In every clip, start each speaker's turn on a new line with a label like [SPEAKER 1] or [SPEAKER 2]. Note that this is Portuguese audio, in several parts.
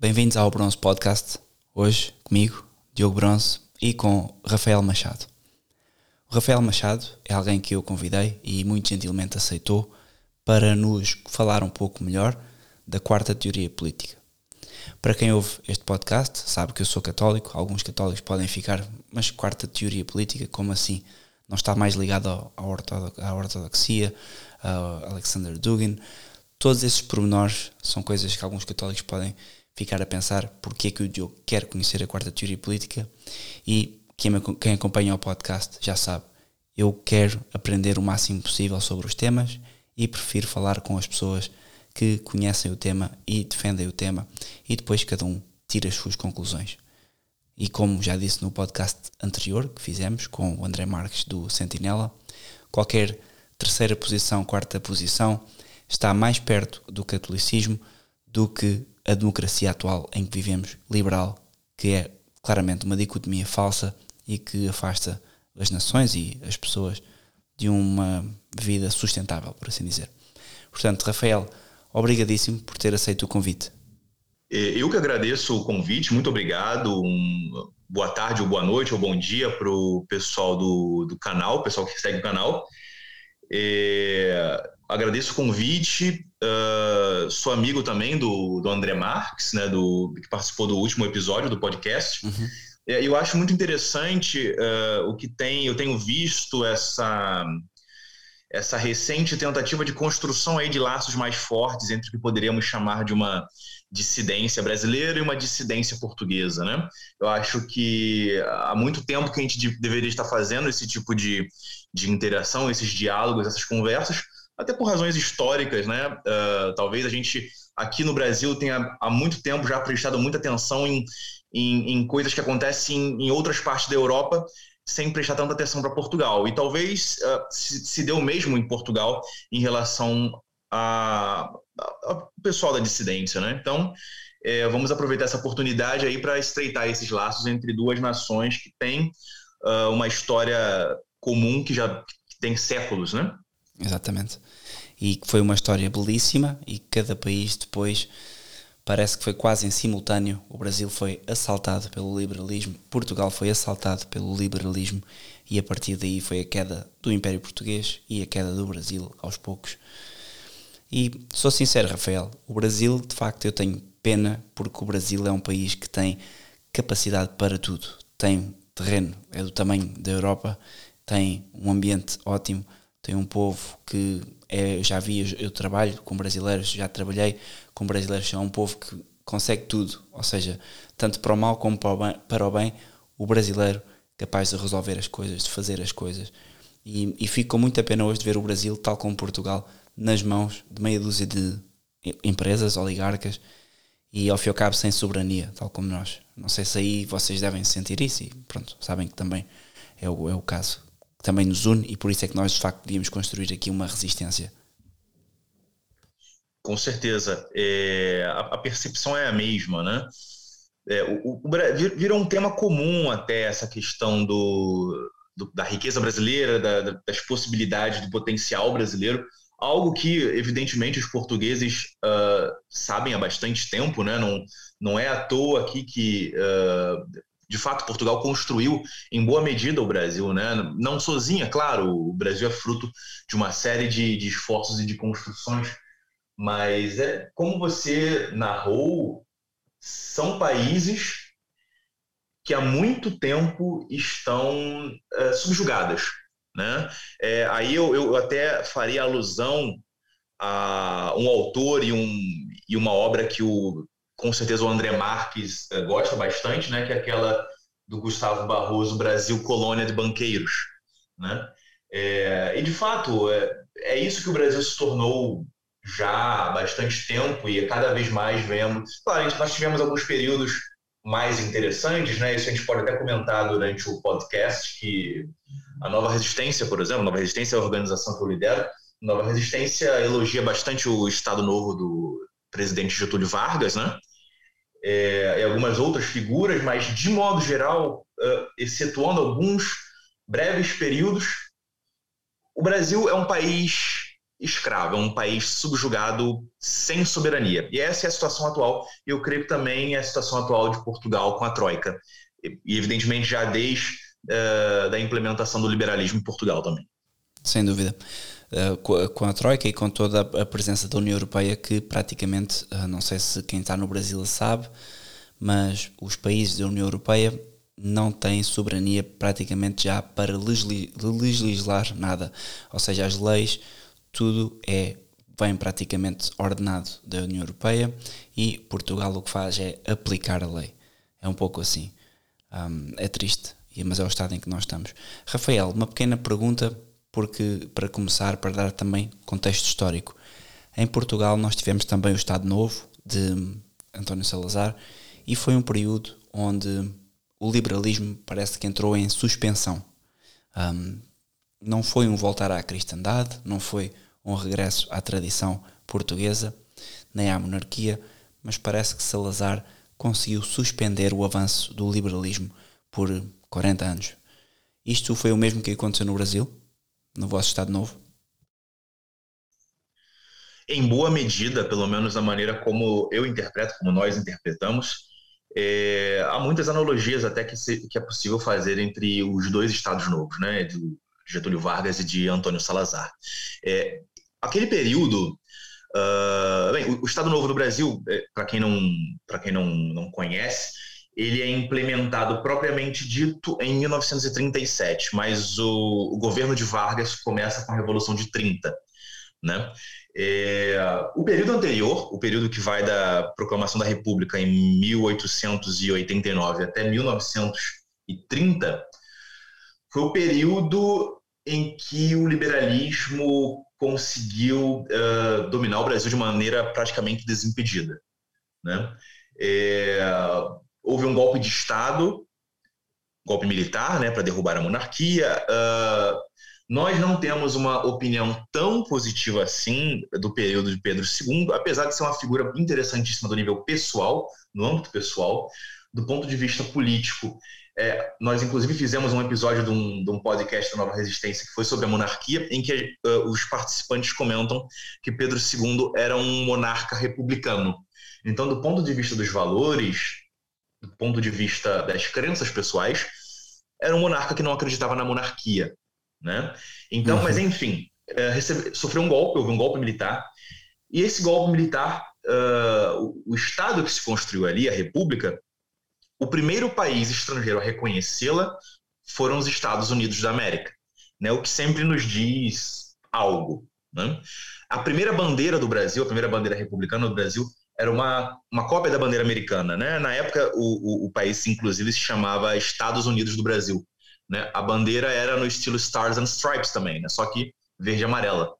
[SPEAKER 1] Bem-vindos ao Bronze Podcast. Hoje comigo, Diogo Bronze, e com Rafael Machado. O Rafael Machado é alguém que eu convidei e muito gentilmente aceitou para nos falar um pouco melhor da quarta teoria política. Para quem ouve este podcast, sabe que eu sou católico, alguns católicos podem ficar, mas quarta teoria política, como assim? Não está mais ligado à ortodoxia, a Alexander Dugin. Todos esses pormenores são coisas que alguns católicos podem ficar a pensar porque é que o Diogo quer conhecer a quarta teoria política e quem, me, quem acompanha o podcast já sabe, eu quero aprender o máximo possível sobre os temas e prefiro falar com as pessoas que conhecem o tema e defendem o tema e depois cada um tira as suas conclusões. E como já disse no podcast anterior que fizemos com o André Marques do Sentinela, qualquer terceira posição, quarta posição está mais perto do catolicismo do que a democracia atual em que vivemos, liberal, que é claramente uma dicotomia falsa e que afasta as nações e as pessoas de uma vida sustentável, por assim dizer. Portanto, Rafael, obrigadíssimo por ter aceito o convite.
[SPEAKER 2] É, eu que agradeço o convite, muito obrigado. Um, boa tarde, ou boa noite, ou bom dia para o pessoal do, do canal, pessoal que segue o canal. É, agradeço o convite. Uh, sou amigo também do, do André Marques, né, do, que participou do último episódio do podcast. Uhum. É, eu acho muito interessante uh, o que tem. Eu tenho visto essa essa recente tentativa de construção aí de laços mais fortes entre o que poderíamos chamar de uma dissidência brasileira e uma dissidência portuguesa, né? Eu acho que há muito tempo que a gente deveria estar fazendo esse tipo de, de interação, esses diálogos, essas conversas, até por razões históricas, né? Uh, talvez a gente aqui no Brasil tenha há muito tempo já prestado muita atenção em, em, em coisas que acontecem em, em, outras partes da Europa sem prestar tanta atenção para Portugal. E talvez uh, se, se deu mesmo em Portugal em relação ao pessoal da dissidência, né? Então, é, vamos aproveitar essa oportunidade aí para estreitar esses laços entre duas nações que têm uh, uma história comum que já que tem séculos, né?
[SPEAKER 1] Exatamente. E que foi uma história belíssima e cada país depois parece que foi quase em simultâneo. O Brasil foi assaltado pelo liberalismo, Portugal foi assaltado pelo liberalismo e a partir daí foi a queda do Império Português e a queda do Brasil aos poucos. E sou sincero, Rafael, o Brasil, de facto, eu tenho pena porque o Brasil é um país que tem capacidade para tudo. Tem terreno, é do tamanho da Europa, tem um ambiente ótimo, tem um povo que é, já vi, eu trabalho com brasileiros, já trabalhei com brasileiros, é um povo que consegue tudo, ou seja, tanto para o mal como para o bem, para o bem o brasileiro capaz de resolver as coisas, de fazer as coisas. E, e fico com muita pena hoje de ver o Brasil, tal como Portugal, nas mãos de meia dúzia de empresas, oligarcas, e ao fim e ao cabo sem soberania, tal como nós. Não sei se aí vocês devem sentir isso, e pronto, sabem que também é o, é o caso que também nos une e por isso é que nós de facto devíamos construir aqui uma resistência.
[SPEAKER 2] Com certeza. É, a, a, percepção é a mesma, né? É, o, o, virou um tema comum até essa questão do, do da riqueza brasileira, da, das possibilidades, do potencial brasileiro, algo que, evidentemente, os portugueses uh, sabem há bastante tempo, né? Não, não é à toa aqui que uh, de fato, Portugal construiu em boa medida o Brasil, né? Não sozinha, claro, o Brasil é fruto de uma série de, de esforços e de construções, mas é como você narrou, são países que há muito tempo estão é, subjugadas, né? É, aí eu, eu até faria alusão a um autor e, um, e uma obra que o com certeza o André Marques eh, gosta bastante, né? Que é aquela do Gustavo Barroso, Brasil Colônia de Banqueiros, né? É, e de fato é, é isso que o Brasil se tornou já há bastante tempo e cada vez mais vemos. Claro, nós tivemos alguns períodos mais interessantes, né? Isso a gente pode até comentar durante o podcast que a Nova Resistência, por exemplo, Nova Resistência é a organização que eu lidero. Nova Resistência elogia bastante o Estado Novo do presidente Getúlio Vargas, né? É, e algumas outras figuras, mas de modo geral, uh, excetuando alguns breves períodos, o Brasil é um país escravo, é um país subjugado sem soberania. E essa é a situação atual, e eu creio que também é a situação atual de Portugal com a Troika. E, evidentemente, já desde uh, da implementação do liberalismo em Portugal também.
[SPEAKER 1] Sem dúvida. Uh, com, a, Troika e com toda a presença da União Europeia, que praticamente, uh, não sei se quem está no Brasil sabe, mas os países da União Europeia não têm soberania praticamente já para legislar nada. Ou seja, as leis tudo é vem praticamente ordenado da União Europeia e Portugal o que faz é aplicar a lei. É um pouco assim. Um, é triste, mas é o estado em que nós estamos. Rafael, uma pequena pergunta, porque para começar, para dar também contexto histórico. Em Portugal nós tivemos também o Estado Novo de António Salazar e foi um período onde o liberalismo parece que entrou em suspensão. Um, não foi um voltar à cristandade, não foi um regresso à tradição portuguesa, nem à monarquia, mas parece que Salazar conseguiu suspender o avanço do liberalismo por 40 anos. Isto foi o mesmo que aconteceu no Brasil, no vosso Estado Novo?
[SPEAKER 2] Em boa medida, pelo menos da maneira como eu interpreto, como nós interpretamos, é, há muitas analogias até que, se, que, é possível fazer entre os dois estados novos, né, de Getúlio Vargas e de Antônio Salazar. É, aquele período, uh, bem, o, o, Estado Novo do Brasil, é, para quem não para quem não, não conhece, ele é implementado propriamente dito em 1937, mas o, o governo de Vargas começa com a Revolução de 30, né? É, o período anterior, o período que vai da proclamação da República em 1889 até 1930, foi o período em que o liberalismo conseguiu uh, dominar o Brasil de maneira praticamente desimpedida. Né? É, houve um golpe de Estado, golpe militar, né, para derrubar a monarquia. Uh, nós não temos uma opinião tão positiva assim do período de Pedro II, apesar de ser uma figura interessantíssima do nível pessoal, no âmbito pessoal, do ponto de vista político. É, nós, inclusive, fizemos um episódio de um, de um, podcast da Nova Resistência que foi sobre a monarquia, em que uh, os participantes comentam que Pedro II era um monarca republicano. Então, do ponto de vista dos valores, do ponto de vista das crenças pessoais, era um monarca que não acreditava na monarquia né? Então, uhum. mas enfim, uh, recebe, sofreu um golpe, houve um golpe militar, e esse golpe militar, uh, o, o, Estado que se construiu ali, a República, o primeiro país estrangeiro a reconhecê-la foram os Estados Unidos da América, né? O que sempre nos diz algo, né? A primeira bandeira do Brasil, a primeira bandeira republicana do Brasil, era uma, uma cópia da bandeira americana, né? Na época, o, o, o país, inclusive, se chamava Estados Unidos do Brasil. Né? A bandeira era no estilo Stars and Stripes também, né? só que verde e amarela.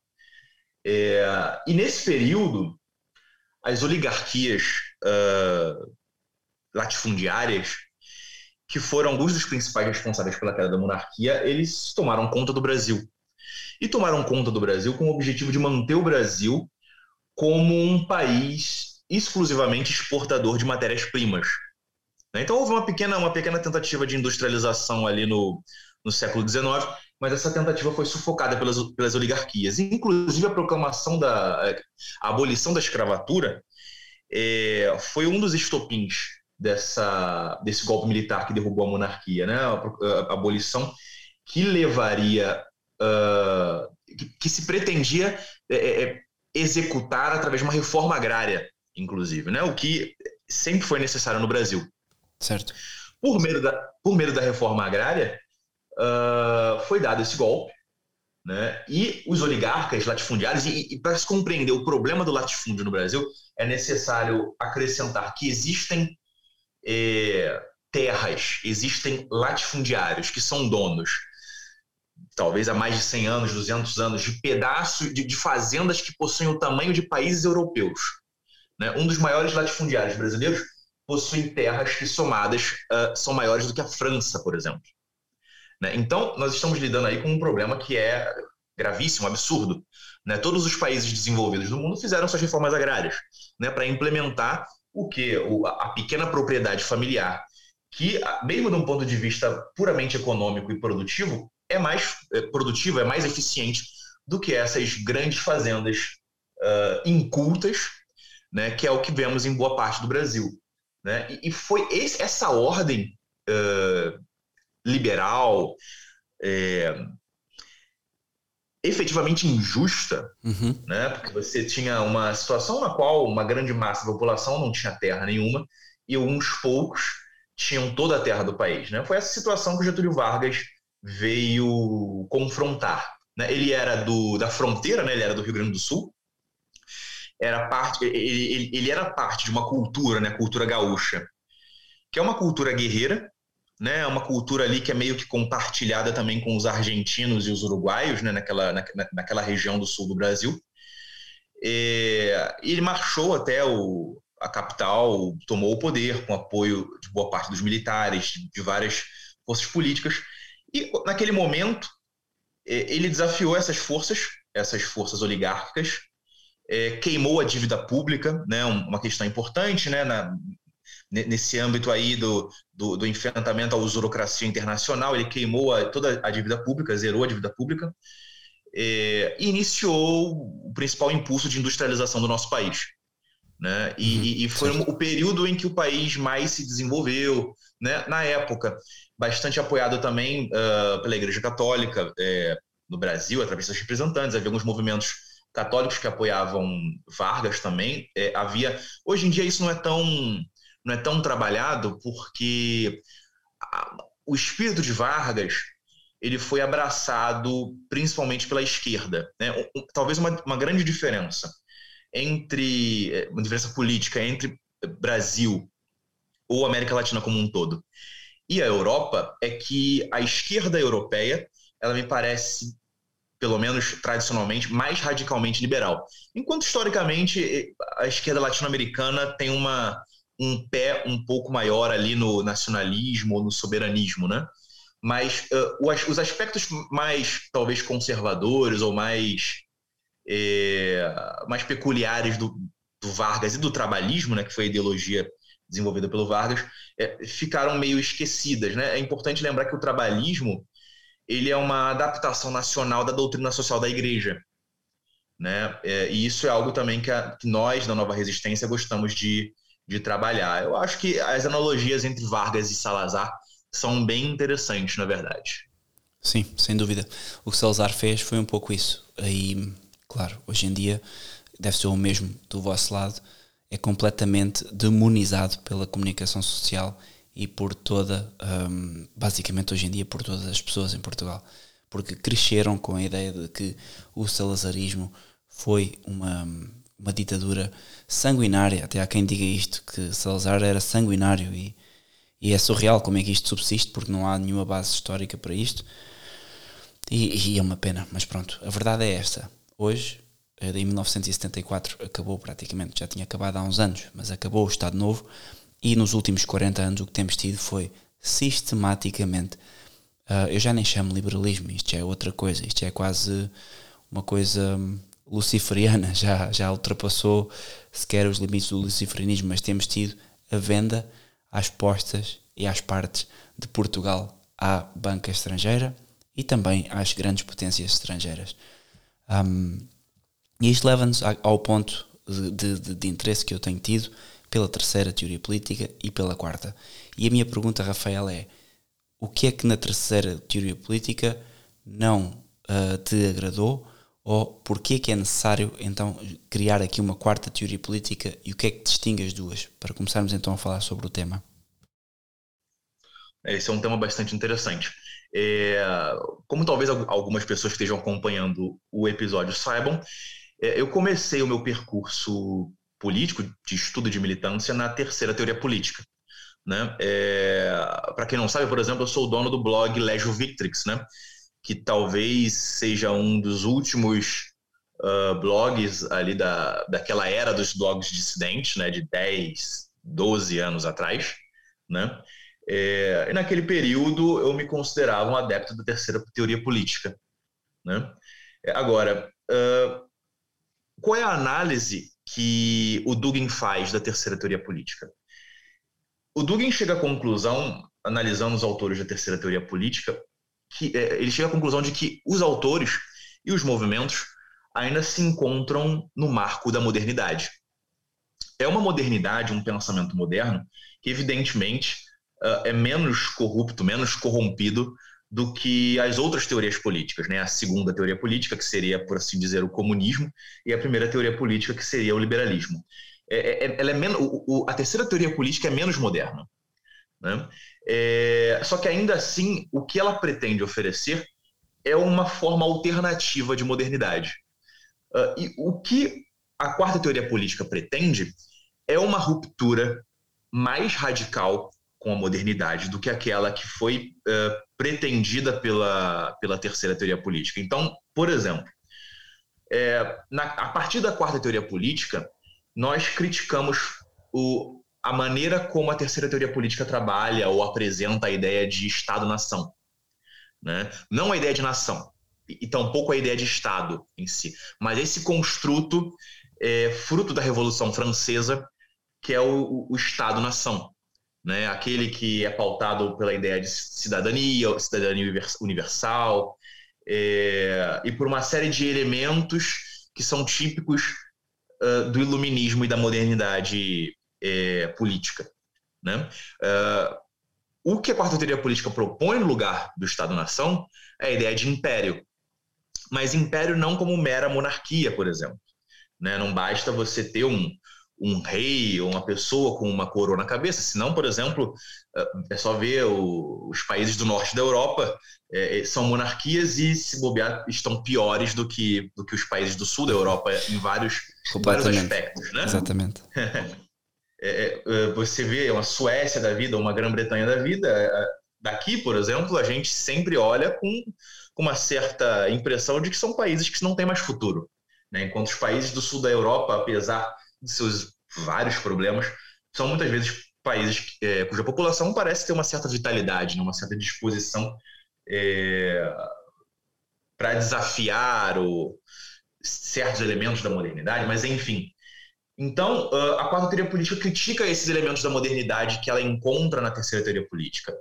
[SPEAKER 2] É, e nesse período, as oligarquias uh, latifundiárias, que foram alguns dos principais responsáveis pela queda da monarquia, eles tomaram conta do Brasil. E tomaram conta do Brasil com o objetivo de manter o Brasil como um país exclusivamente exportador de matérias-primas. Né? Então houve uma pequena, uma pequena tentativa de industrialização ali no, no século XIX, mas essa tentativa foi sufocada pelas, pelas oligarquias. Inclusive a proclamação da a abolição da escravatura é, foi um dos estopins dessa, desse golpe militar que derrubou a monarquia, né? a, a, a abolição que levaria, uh, que, que, se pretendia é, é, é, executar através de uma reforma agrária, inclusive, né? o que sempre foi necessário no Brasil.
[SPEAKER 1] Certo.
[SPEAKER 2] Por meio da, por meio da reforma agrária, uh, foi dado esse golpe, né? e os oligarcas latifundiários, e, e para se compreender o problema do latifúndio no Brasil, é necessário acrescentar que existem eh, terras, existem latifundiários que são donos, talvez há mais de 100 anos, 200 anos, de pedaços de, de fazendas que possuem o tamanho de países europeus. Né? Um dos maiores latifundiários brasileiros possuem terras que somadas uh, são maiores do que a França, por exemplo. Né? Então, nós estamos lidando aí com um problema que é gravíssimo, absurdo. Né? Todos os países desenvolvidos do mundo fizeram suas reformas agrárias né? para implementar o que a pequena propriedade familiar, que mesmo de um ponto de vista puramente econômico e produtivo, é mais é, produtivo, é mais eficiente do que essas grandes fazendas uh, incultas, né, que é o que vemos em boa parte do Brasil. Né? E, e foi esse, essa ordem uh, liberal, é, efetivamente injusta, uhum. né? porque você tinha uma situação na qual uma grande massa da população não tinha terra nenhuma e uns poucos tinham toda a terra do país. Né? Foi essa situação que Getúlio Vargas veio confrontar. Né? Ele era do, da fronteira, né? ele era do Rio Grande do Sul, era parte, ele, ele, era parte de uma cultura, né? cultura gaúcha, que é uma cultura guerreira, né, uma cultura ali que é meio que compartilhada também com os argentinos e os uruguaios, né, naquela, na, naquela região do sul do Brasil. E, ele marchou até o, a capital, tomou o poder com apoio de boa parte dos militares, de várias forças políticas. E naquele momento, ele desafiou essas forças, essas forças oligárquicas, é, queimou a dívida pública, né, uma questão importante né, na, nesse âmbito aí do, do, do, enfrentamento à usurocracia internacional, ele queimou a, toda a dívida pública, zerou a dívida pública, é, e iniciou o principal impulso de industrialização do nosso país. Né? E, uhum, e foi certo. o período em que o país mais se desenvolveu, né? na época, bastante apoiado também uh, pela Igreja Católica é, no Brasil, através dos representantes, havia alguns movimentos católicos que apoiavam Vargas também. É, havia hoje em dia isso não é tão não é tão trabalhado porque o espírito de Vargas ele foi abraçado principalmente pela esquerda. Né? Talvez uma, uma grande diferença entre eh, uma diferença política entre Brasil ou América Latina como um todo e a Europa é que a esquerda europeia ela me parece pelo menos tradicionalmente mais radicalmente liberal enquanto historicamente a esquerda latino-americana tem uma um pé um pouco maior ali no nacionalismo ou no soberanismo, né? Mas uh, os aspectos mais, talvez, conservadores ou mais, é, mais peculiares do, do, Vargas e do trabalhismo, né, que foi a ideologia desenvolvida pelo Vargas, é, ficaram meio esquecidas. Né? É importante lembrar que o trabalhismo ele é uma adaptação nacional da doutrina social da igreja. Né? É, e isso é algo também que, a, que nós, da Nova Resistência, gostamos de, de trabalhar. Eu acho que as analogias entre Vargas e Salazar são bem interessantes, na verdade.
[SPEAKER 1] Sim, sem dúvida. O que Salazar fez foi um pouco isso. Aí, claro, hoje em dia deve ser o mesmo do vosso lado. É completamente demonizado pela comunicação social e por toda, um, basicamente hoje em dia, por todas as pessoas em Portugal. Porque cresceram com a ideia de que o salazarismo foi uma, uma ditadura sanguinária. Até há quem diga isto, que Salazar era sanguinário e, e é surreal como é que isto subsiste, porque não há nenhuma base histórica para isto. E, e é uma pena, mas pronto, a verdade é esta. Hoje, eh, em 1974, acabou praticamente, já tinha acabado há uns anos, mas acabou o Estado Novo e nos últimos 40 anos o que temos tido foi sistematicamente, uh, eu já nem chamo liberalismo, isto é outra coisa, isto é quase uma coisa hum, luciferiana, já, já ultrapassou sequer os limites do luciferianismo, mas temos tido a venda às postas e às partes de Portugal à banca estrangeira e também às grandes potências estrangeiras. Um, e isto leva-nos ao ponto de, de, de, interesse que eu tenho tido pela terceira teoria política e pela quarta. E a minha pergunta, Rafael, é: o que é que na terceira teoria política não uh, te agradou ou porquê é que é necessário então criar aqui uma quarta teoria política e o que é que distingue as duas? Para começarmos então a falar sobre o tema.
[SPEAKER 2] Esse é um tema bastante interessante. É, como talvez algumas pessoas que estejam acompanhando o episódio saibam, é, eu comecei o meu percurso político de estudo de militância na terceira teoria política. Né? É, Para quem não sabe, por exemplo, eu sou o dono do blog Legio Victrix, né? que talvez seja um dos últimos uh, blogs ali da, daquela era dos blogs dissidentes, né, de 10, 12 anos atrás, né? É, e naquele período eu me considerava um adepto da terceira teoria política, né? É, agora, uh, qual é a análise que o Dugin faz da terceira teoria política? O Dugin chega à conclusão, analisando os autores da terceira teoria política, que é, ele chega à conclusão de que os autores e os movimentos ainda se encontram no marco da modernidade. É uma modernidade, um pensamento moderno, que evidentemente uh, é menos corrupto, menos corrompido do que as outras teorias políticas, né? A segunda teoria política, que seria, por assim dizer, o comunismo, e a primeira teoria política, que seria o liberalismo. É, é, ela é menos, o, a terceira teoria política é menos moderna. Né? É, só que ainda assim, o que ela pretende oferecer é uma forma alternativa de modernidade. Uh, e o que a quarta teoria política pretende é uma ruptura mais radical com a modernidade do que aquela que foi uh, pretendida pela, pela terceira teoria política. Então, por exemplo, é, na, a partir da quarta teoria política, nós criticamos o, a maneira como a terceira teoria política trabalha ou apresenta a ideia de Estado-nação. Né? Não a ideia de nação, e tampouco a ideia de Estado em si, mas esse construto é fruto da Revolução Francesa, que é o, o Estado-nação né? aquele que é pautado pela ideia de cidadania, cidadania universal, é, e por uma série de elementos que são típicos uh, do iluminismo e da modernidade é, política. Né? Uh, o que a quarta teoria política propõe no lugar do Estado-nação é a ideia de império. Mas império não como mera monarquia, por exemplo. Né? Não basta você ter um, um rei ou uma pessoa com uma coroa na cabeça. Senão, por exemplo, eh, é só ver o, os países do norte da Europa é, são monarquias e, se bobear, estão piores do que, do que os países do sul da Europa em vários, vários aspectos. Né?
[SPEAKER 1] Exatamente.
[SPEAKER 2] é, você vê uma Suécia da vida, uma Grã-Bretanha da vida. Daqui, por exemplo, a gente sempre olha com, com uma certa impressão de que são países que não têm mais futuro. Né? Enquanto os países do sul da Europa, apesar seus vários problemas, são muitas vezes países é, cuja população parece ter uma certa vitalidade, né, uma certa disposição é, para desafiar o, certos elementos da modernidade, mas enfim. Então, a quarta teoria política critica esses elementos da modernidade que ela encontra na terceira teoria política.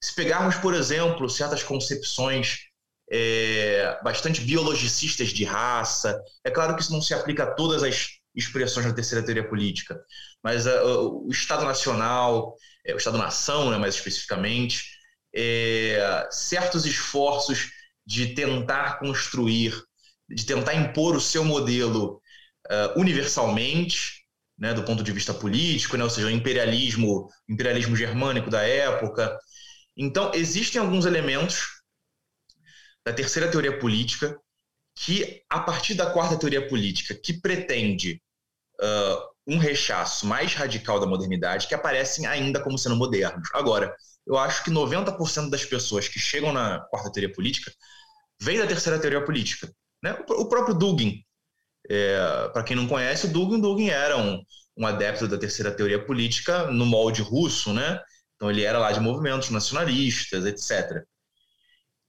[SPEAKER 2] Se pegarmos, por exemplo, certas concepções é, bastante biologicistas de raça, é claro que isso não se aplica a todas as expressões da terceira teoria política, mas uh, o Estado Nacional, é, o Estado-nação, né, mais especificamente, é, certos esforços de tentar construir, de tentar impor o seu modelo uh, universalmente, né, do ponto de vista político, né, ou seja, o imperialismo, imperialismo germânico da época. Então, existem alguns elementos da terceira teoria política que, a partir da quarta teoria política, que pretende uh, um rechaço mais radical da modernidade que aparecem ainda como sendo modernos. Agora, eu acho que 90% das pessoas que chegam na quarta teoria política vêm da terceira teoria política. Né? O próprio Dugin, é, para quem não conhece, o Dugin, Dugin era um, um adepto da terceira teoria política no molde russo, né? Então ele era lá de movimentos nacionalistas, etc.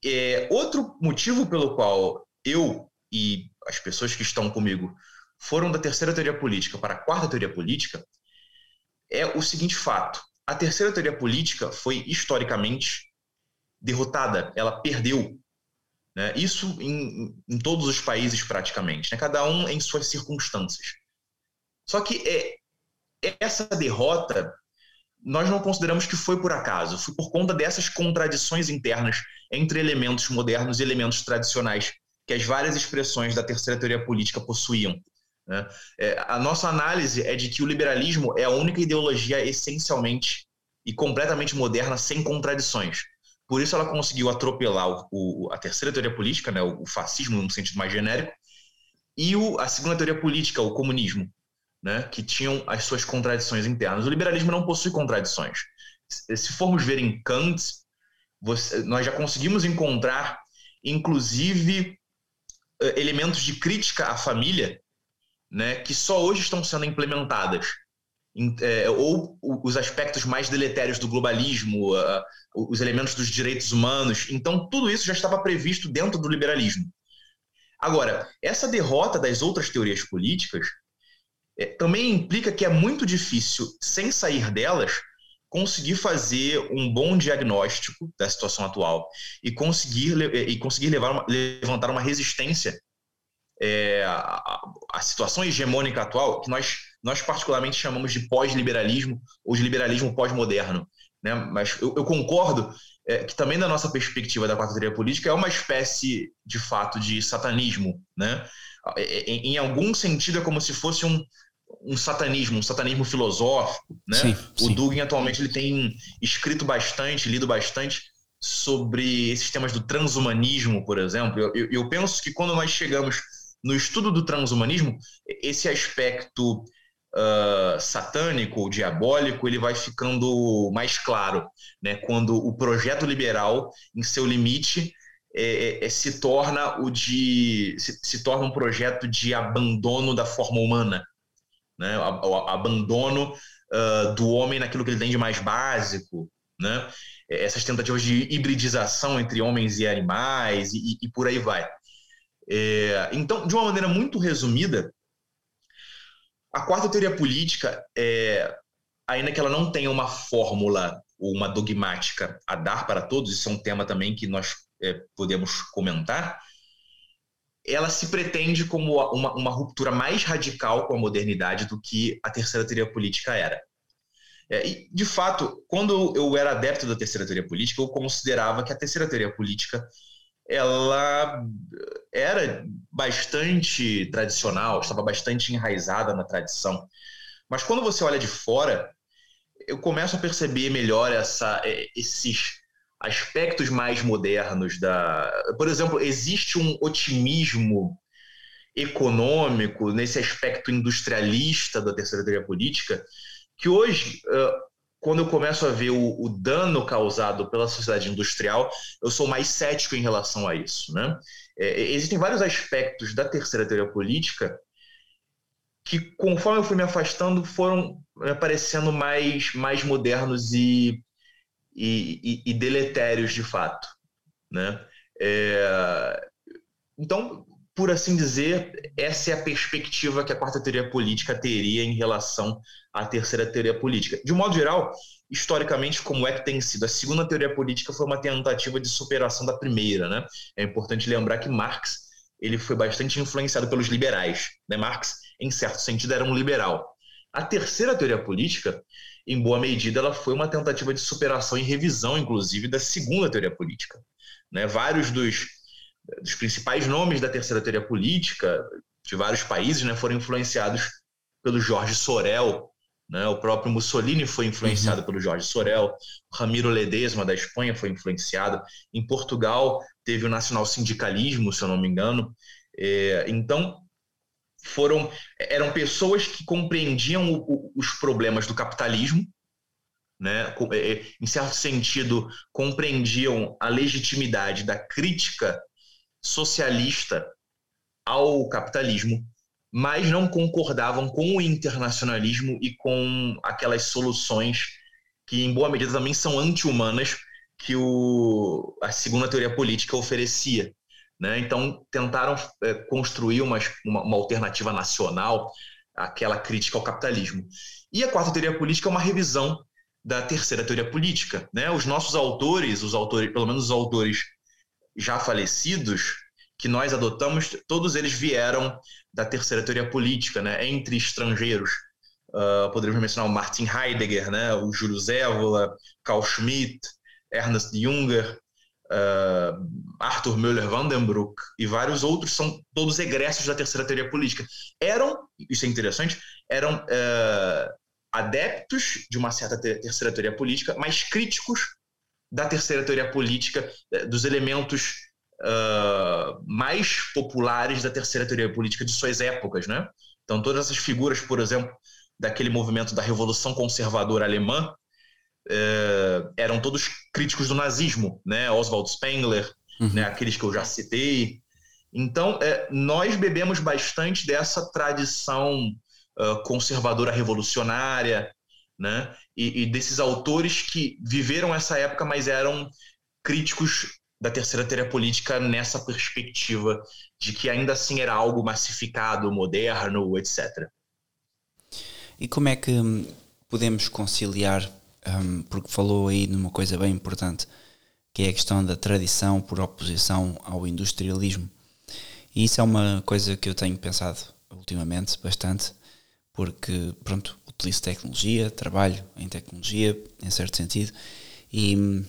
[SPEAKER 2] É, outro motivo pelo qual eu e as pessoas que estão comigo foram da terceira teoria política para a quarta teoria política é o seguinte fato: a terceira teoria política foi historicamente derrotada, ela perdeu. Né? Isso em, em, todos os países praticamente, né? cada um em suas circunstâncias. Só que é, essa derrota nós não consideramos que foi por acaso, foi por conta dessas contradições internas entre elementos modernos e elementos tradicionais que as várias expressões da terceira teoria política possuíam. Né? É, a nossa análise é de que o liberalismo é a única ideologia essencialmente e completamente moderna, sem contradições. Por isso ela conseguiu atropelar o, o, a terceira teoria política, né, o, fascismo no sentido mais genérico, e a segunda teoria política, o comunismo, né, que tinham as suas contradições internas. O liberalismo não possui contradições. Se formos ver em Kant, você, nós já conseguimos encontrar, inclusive, eh, elementos de crítica à família né, que só hoje estão sendo implementadas. É, ou os aspectos mais deletérios do globalismo, uh, os elementos dos direitos humanos. Então, tudo isso já estava previsto dentro do liberalismo. Agora, essa derrota das outras teorias políticas é, também implica que é muito difícil, sem sair delas, conseguir fazer um bom diagnóstico da situação atual e conseguir, e conseguir levar uma, levantar uma resistência é, à, à situação hegemônica atual, que nós, nós particularmente chamamos de pós-liberalismo ou de liberalismo pós-moderno. Né? Mas eu, eu concordo é, que também da nossa perspectiva da quarta teoria política é uma espécie de fato de satanismo, né? É, é, em, em algum sentido é como se fosse um, um satanismo, um satanismo filosófico, né? Sim, sim. O Dugin atualmente ele tem escrito bastante, lido bastante sobre esses temas do transhumanismo, por exemplo. Eu, eu, eu penso que quando nós chegamos no estudo do transhumanismo, esse aspecto uh, satânico ou diabólico ele vai ficando mais claro, né? Quando o projeto liberal, em seu limite, é, é, é, se torna o de se, se, torna um projeto de abandono da forma humana, né? O, o abandono uh, do homem naquilo que ele tem de mais básico, né? Essas tentativas de hibridização entre homens e animais e, e por aí vai. É, então, de uma maneira muito resumida, a quarta teoria política, é, ainda que ela não tenha uma fórmula ou uma dogmática a dar para todos, isso é um tema também que nós é, podemos comentar, ela se pretende como uma, uma, ruptura mais radical com a modernidade do que a terceira teoria política era. É, e, de fato, quando eu era adepto da terceira teoria política, eu considerava que a terceira teoria política ela era bastante tradicional, estava bastante enraizada na tradição. Mas quando você olha de fora, eu começo a perceber melhor essa, é, esses aspectos mais modernos da. Por exemplo, existe um otimismo econômico nesse aspecto industrialista da terceira teoria política que hoje quando eu começo a ver o, o, dano causado pela sociedade industrial, eu sou mais cético em relação a isso. Né? É, existem vários aspectos da terceira teoria política que, conforme eu fui me afastando, foram aparecendo mais, mais modernos e, e, e, e deletérios de fato. Né? É, então, por assim dizer, essa é a perspectiva que a quarta teoria política teria em relação à terceira teoria política. De um modo geral, historicamente, como é que tem sido? A segunda teoria política foi uma tentativa de superação da primeira. Né? É importante lembrar que Marx ele foi bastante influenciado pelos liberais. Né? Marx, em certo sentido, era um liberal. A terceira teoria política, em boa medida, ela foi uma tentativa de superação e revisão, inclusive, da segunda teoria política. Né? Vários dos dos principais nomes da terceira teoria política de vários países né, foram influenciados pelo Jorge Sorel. Né? O próprio Mussolini foi influenciado uhum. pelo Jorge Sorel. Ramiro Ledesma, da Espanha, foi influenciado. Em Portugal, teve o nacional-sindicalismo, se eu não me engano. É, então, foram eram pessoas que compreendiam o, o, os problemas do capitalismo, né? É, em certo sentido, compreendiam a legitimidade da crítica socialista ao capitalismo, mas não concordavam com o internacionalismo e com aquelas soluções que, em boa medida, também são anti-humanas que o, a segunda teoria política oferecia. Né? Então, tentaram é, construir uma, uma, uma alternativa nacional àquela crítica ao capitalismo. E a quarta teoria política é uma revisão da terceira teoria política. Né? Os nossos autores, os autores, pelo menos os autores já falecidos, que nós adotamos, todos eles vieram da terceira teoria política, né, entre estrangeiros. Uh, poderíamos mencionar o Martin Heidegger, né, o Júlio Zévola, Carl Schmitt, Ernst Junger, uh, Arthur Müller-Vandenbroek e vários outros são todos egressos da terceira teoria política. Eram, isso é interessante, eram uh, adeptos de uma certa terceira teoria política, mas críticos da terceira teoria política, eh, dos elementos uh, mais populares da terceira teoria política de suas épocas, né? Então, todas essas figuras, por exemplo, daquele movimento da Revolução Conservadora Alemã, uh, eram todos críticos do nazismo, né? Oswald Spengler, uhum. né? aqueles que eu já citei. Então, é, nós bebemos bastante dessa tradição uh, conservadora revolucionária, né? E, e, desses autores que viveram essa época, mas eram críticos da terceira teoria política nessa perspectiva de que ainda assim era algo massificado, moderno, etc.
[SPEAKER 1] E como é que podemos conciliar um, porque falou aí numa coisa bem importante, que é a questão da tradição por oposição ao industrialismo. E isso é uma coisa que eu tenho pensado ultimamente bastante, porque, pronto, utilizo tecnologia, trabalho em tecnologia, em certo sentido, e hum,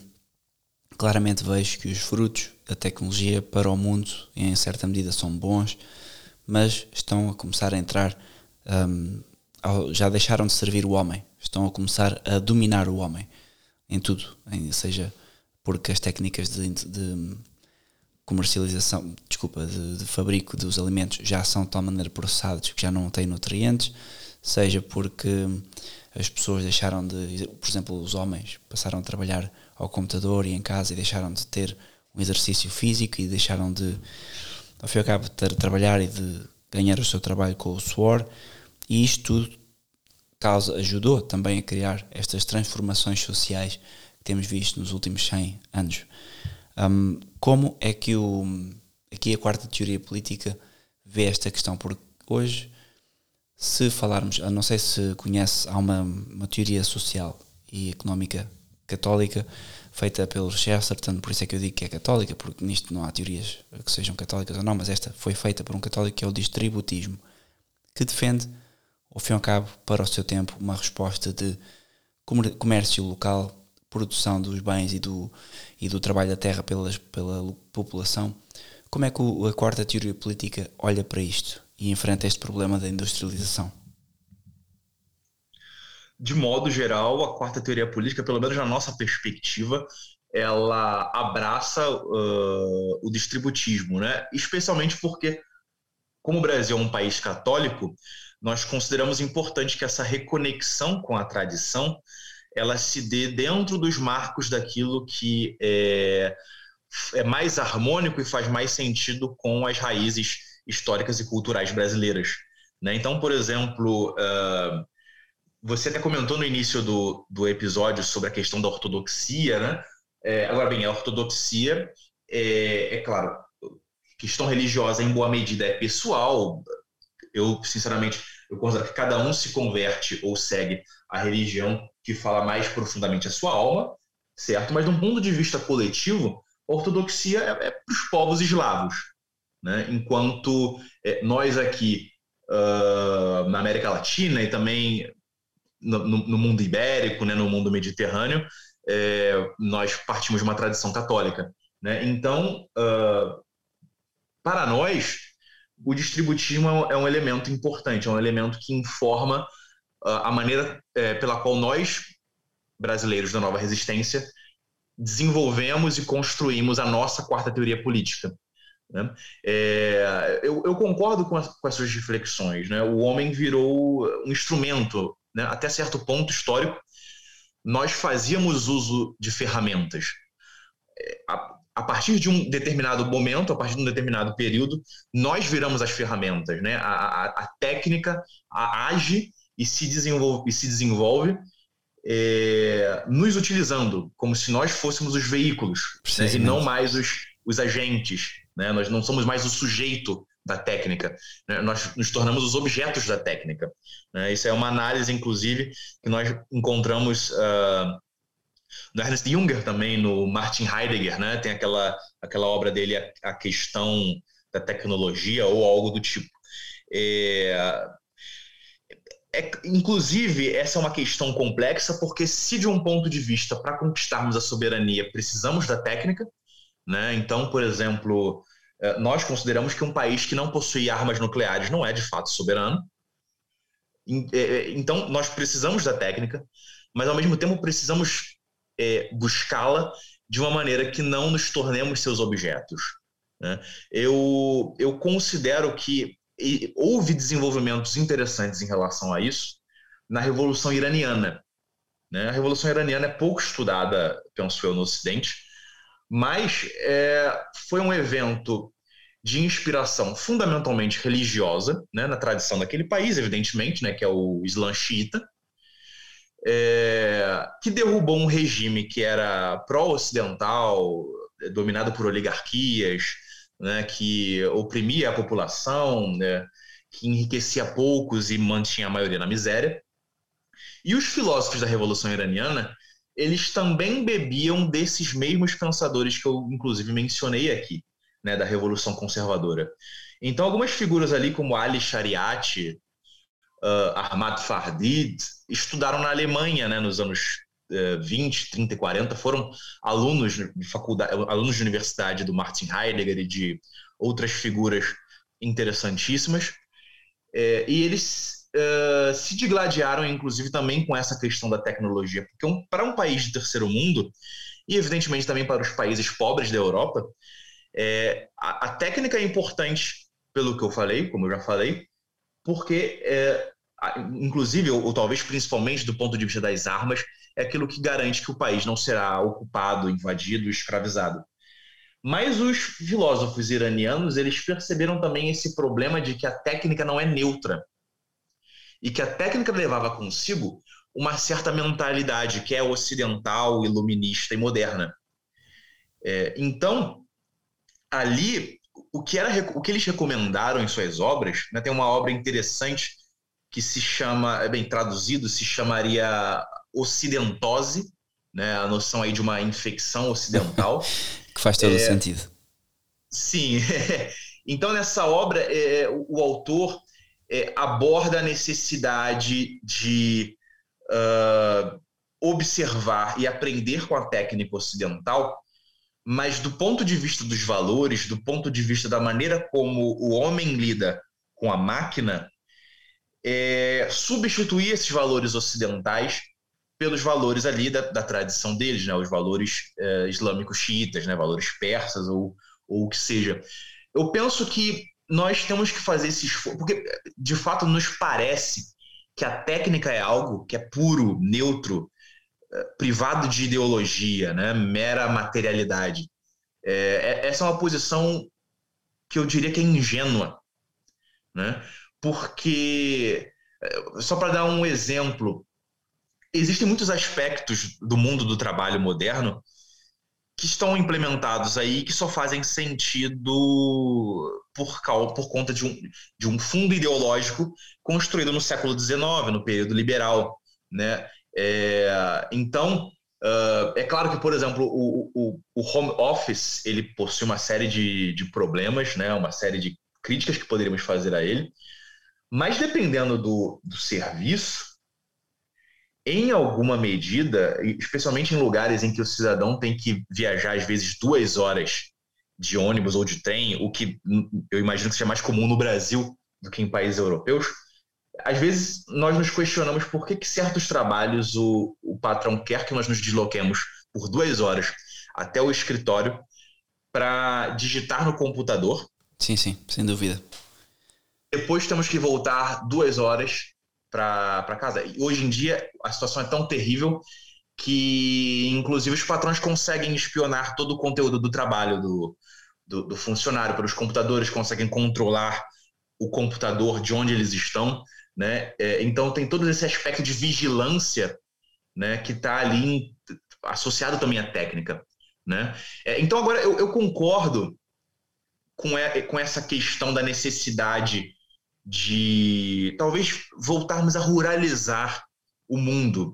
[SPEAKER 1] claramente vejo que os frutos da tecnologia para o mundo, em certa medida, são bons, mas estão a começar a entrar, um, já deixaram de servir o homem, estão a começar a dominar o homem em tudo, em, seja porque as técnicas de, de comercialização, desculpa, de, de, fabrico dos alimentos já são de tal maneira processados que já não têm nutrientes, seja porque as pessoas deixaram de, por exemplo, os homens passaram a trabalhar ao computador e em casa e deixaram de ter um exercício físico e deixaram de, ao fim e ao cabo, de trabalhar e de ganhar o seu trabalho com o suor, e isto tudo causa, ajudou também a criar estas transformações sociais que temos visto nos últimos 100 anos. Um, como é que o, aqui a quarta teoria política vê esta questão? Porque hoje, se falarmos, não sei se conhece, há uma, uma teoria social e económica católica feita pelo Chesterton, por isso é que eu digo que é católica, porque nisto não há teorias que sejam católicas ou não, mas esta foi feita por um católico que é o distributismo, que defende, ao fim e ao cabo, para o seu tempo, uma resposta de comércio local, produção dos bens e do, e do trabalho da terra pelas, pela população. Como é que a quarta teoria política olha para isto e enfrenta este problema da industrialização?
[SPEAKER 2] De modo geral, a quarta teoria política, pelo menos na nossa perspectiva, ela abraça uh, o distributismo, né? especialmente porque, como o Brasil é um país católico, nós consideramos importante que essa reconexão com a tradição ela se dê dentro dos marcos daquilo que é, é mais harmônico e faz mais sentido com as raízes históricas e culturais brasileiras. Né? Então, por exemplo, uh, você até comentou no início do, do episódio sobre a questão da ortodoxia, né? É, agora bem, a ortodoxia, é, é claro, questão religiosa em boa medida é pessoal. Eu, sinceramente, eu considero que cada um se converte ou segue a religião que fala mais profundamente a sua alma, certo? Mas, de um ponto de vista coletivo, a ortodoxia é, é para os povos eslavos, né? Enquanto é, nós aqui uh, na América Latina e também no, no, mundo ibérico, né, no mundo mediterrâneo, é, nós partimos de uma tradição católica. Né? Então, uh, para nós, o distributismo é um elemento importante, é um elemento que informa uh, a maneira é, pela qual nós, brasileiros da nova resistência, desenvolvemos e construímos a nossa quarta teoria política. Né? É, eu, eu, concordo com, as, com essas reflexões. Né? O homem virou um instrumento né, até certo ponto histórico, nós fazíamos uso de ferramentas. É, a, a, partir de um determinado momento, a partir de um determinado período, nós viramos as ferramentas. Né? A, a, a técnica age e se desenvolve, e se desenvolve é, nos utilizando, como se nós fôssemos os veículos né? e não mais os, os agentes. Né? Nós não somos mais o sujeito da técnica. Né? Nós nos tornamos os objetos da técnica. Né? Isso é uma análise, inclusive, que nós encontramos uh, no Ernest Junger também, no Martin Heidegger, né? tem aquela, aquela obra dele, a, a questão da tecnologia ou algo do tipo. É, é, inclusive, essa é uma questão complexa, porque se de um ponto de vista, para conquistarmos a soberania, precisamos da técnica, né? então, por exemplo, nós consideramos que um país que não possui armas nucleares não é de fato soberano. É, é, então, nós precisamos da técnica, mas ao mesmo tempo precisamos é, buscá-la de uma maneira que não nos tornemos seus objetos. Né? Eu, eu considero que houve desenvolvimentos interessantes em relação a isso na Revolução Iraniana. Né? A Revolução Iraniana é pouco estudada, penso eu, no Ocidente, mas é, foi um evento de inspiração fundamentalmente religiosa, né, na tradição daquele país, evidentemente, né, que é o Islã xiita, é, que derrubou um regime que era pró-ocidental, dominado por oligarquias, né, que oprimia a população, né, que enriquecia poucos e mantinha a maioria na miséria. E os filósofos da Revolução Iraniana eles também bebiam desses mesmos pensadores que eu, inclusive, mencionei aqui, né, da Revolução Conservadora. Então, algumas figuras ali, como Ali Shariati, uh, Ahmad Fardid, estudaram na Alemanha né, nos anos uh, 20, 30 e 40, foram alunos de faculdade, alunos de universidade do Martin Heidegger e de outras figuras interessantíssimas. É, e eles uh, se digladiaram, inclusive, também com essa questão da tecnologia, porque um, para um país de terceiro mundo, e evidentemente também para os países pobres da Europa, é, a, a, técnica é importante, pelo que eu falei, como eu já falei, porque, é, inclusive, ou, ou talvez principalmente do ponto de vista das armas, é aquilo que garante que o país não será ocupado, invadido, escravizado. Mas os filósofos iranianos, eles perceberam também esse problema de que a técnica não é neutra. E que a técnica levava consigo uma certa mentalidade que é ocidental, iluminista e moderna. É, então, ali, o que, era, o que eles recomendaram em suas obras, né, tem uma obra interessante que se chama, é bem traduzido, se chamaria ocidentose, né, a noção aí de uma infecção ocidental.
[SPEAKER 1] que faz todo é, sentido.
[SPEAKER 2] Sim. então, nessa obra, é, o, o, autor é, aborda a necessidade de uh, observar e aprender com a técnica ocidental, mas do ponto de vista dos valores, do ponto de vista da maneira como o homem lida com a máquina, é, substituir esses valores ocidentais pelos valores ali da, da tradição deles, né? os valores eh, islâmicos xiitas, né? valores persas ou, ou o que seja. Eu penso que nós temos que fazer esse esforço, porque de fato nos parece que a técnica é algo que é puro, neutro, eh, privado de ideologia, né? mera materialidade. É, essa é uma posição que eu diria que é ingênua, né? porque, só para dar um exemplo, existem muitos aspectos do mundo do trabalho moderno que estão implementados aí que só fazem sentido por, por conta de um, de um fundo ideológico construído no século XIX, no período liberal. Né? É, então, uh, é claro que, por exemplo, o, o, o, home office ele possui uma série de, de problemas, né? uma série de críticas que poderíamos fazer a ele, mas dependendo do, do serviço, em alguma medida, especialmente em lugares em que o cidadão tem que viajar às vezes duas horas de ônibus ou de trem, o que eu imagino que seja mais comum no Brasil do que em países europeus, às vezes nós nos questionamos por que, que certos trabalhos o, o patrão quer que nós nos desloquemos por duas horas até o escritório para digitar no computador.
[SPEAKER 1] Sim, sim, sem dúvida.
[SPEAKER 2] Depois temos que voltar duas horas para casa. E hoje em dia a situação é tão terrível que, inclusive, os patrões conseguem espionar todo o conteúdo do trabalho do, do, do funcionário pelos computadores, conseguem controlar o computador de onde eles estão, né? É, então tem todo esse aspecto de vigilância, né? Que está ali associado também à técnica, né? É, então agora eu, eu concordo com, com essa questão da necessidade de talvez voltarmos a ruralizar o mundo.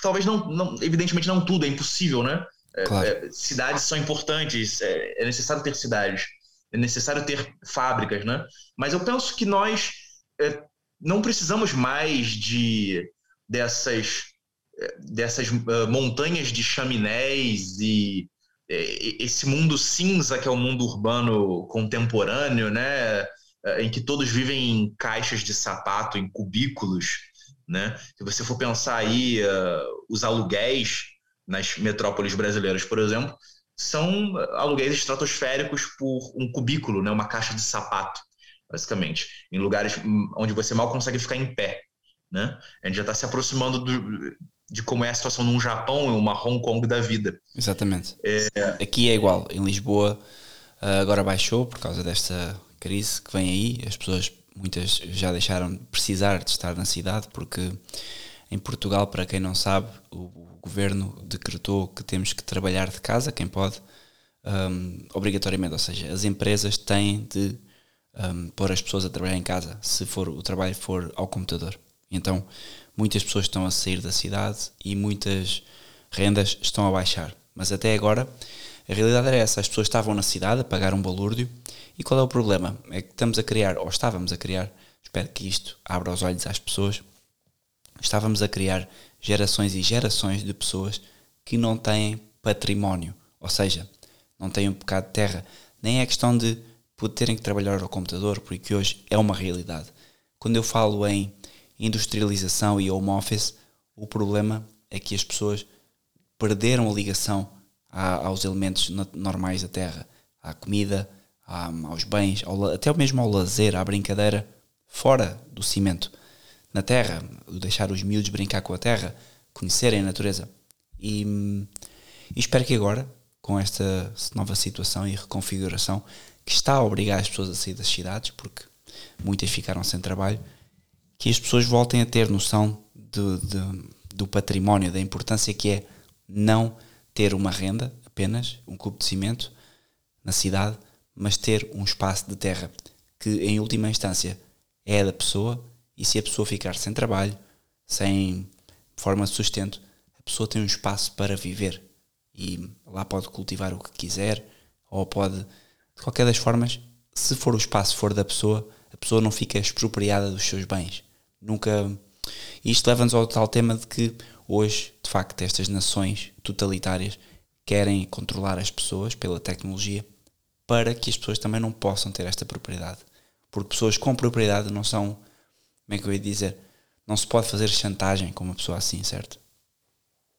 [SPEAKER 2] Talvez não, não evidentemente não tudo, é impossível, né? É, claro. É, cidades são importantes, é, é, necessário ter cidades, é necessário ter fábricas, né? Mas eu penso que nós é, não precisamos mais de dessas é, dessas uh, montanhas de chaminés e esse mundo cinza que é o mundo urbano contemporâneo, né? Em que todos vivem em caixas de sapato, em cubículos, né? Se você for pensar aí, uh, os aluguéis nas metrópoles brasileiras, por exemplo, são aluguéis estratosféricos por um cubículo, né? Uma caixa de sapato, basicamente, em lugares onde você mal consegue ficar em pé, né? A gente já está se aproximando do, de como é a situação num Japão, uma Hong Kong da vida.
[SPEAKER 1] Exatamente. É... Aqui é igual. Em Lisboa uh, agora baixou por causa desta crise que vem aí, as pessoas, muitas já deixaram de precisar de estar na cidade, porque em Portugal, para quem não sabe, o governo decretou que temos que trabalhar de casa, quem pode, um, obrigatoriamente, ou seja, as empresas têm de um, pôr as pessoas a trabalhar em casa, se for o trabalho for ao computador. Então, muitas pessoas estão a sair da cidade e muitas rendas estão a baixar. Mas até agora a realidade era essa: as pessoas estavam na cidade a pagar um balúrdio. E qual é o problema? É que estamos a criar, ou estávamos a criar, espero que isto abra os olhos às pessoas, estávamos a criar gerações e gerações de pessoas que não têm património, ou seja, não têm um bocado de terra. Nem é questão de terem que trabalhar ao computador, porque hoje é uma realidade. Quando eu falo em industrialização e home office, o problema é que as pessoas perderam a ligação aos elementos normais da terra, à comida, aos bens, ao, até mesmo ao lazer, à brincadeira, fora do cimento. Na terra, deixar os miúdos brincar com a terra, conhecerem a natureza. E, e espero que agora, com esta nova situação e reconfiguração, que está a obrigar as pessoas a sair das cidades, porque muitas ficaram sem trabalho, que as pessoas voltem a ter noção de, de, do património, da importância que é não ter uma renda apenas, um cubo de cimento na cidade, mas ter um espaço de terra que, em última instância, é da pessoa e se a pessoa ficar sem trabalho, sem forma de sustento, a pessoa tem um espaço para viver e lá pode cultivar o que quiser ou pode, de qualquer das formas, se for o espaço for da pessoa, a pessoa não fica expropriada dos seus bens. Nunca. Isto leva-nos ao tal tema de que hoje, de facto, estas nações totalitárias querem controlar as pessoas pela tecnologia para que as pessoas também não possam ter esta propriedade. Porque pessoas com propriedade não são, como é que eu ia dizer, não se pode fazer chantagem com uma pessoa assim, certo?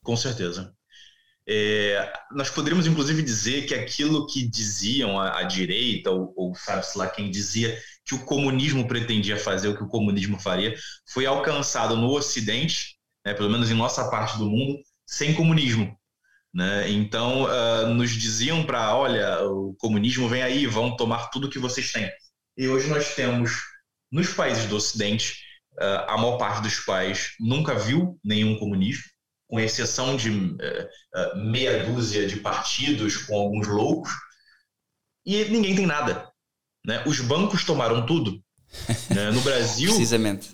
[SPEAKER 2] Com certeza. É, nós poderíamos, inclusive, dizer que aquilo que diziam a, a direita, ou, ou sabe-se lá quem dizia que o comunismo pretendia fazer, o que o comunismo faria, foi alcançado no Ocidente, né, pelo menos em nossa parte do mundo, sem comunismo. Né? Então, uh, nos diziam para, olha, o comunismo vem aí, vão tomar tudo que vocês têm. E hoje nós temos, nos países do Ocidente, uh, a maior parte dos pais nunca viu nenhum comunismo, com exceção de uh, meia dúzia de partidos com alguns loucos, e ninguém tem nada. Né? Os bancos tomaram tudo. Né? No Brasil.
[SPEAKER 1] Precisamente.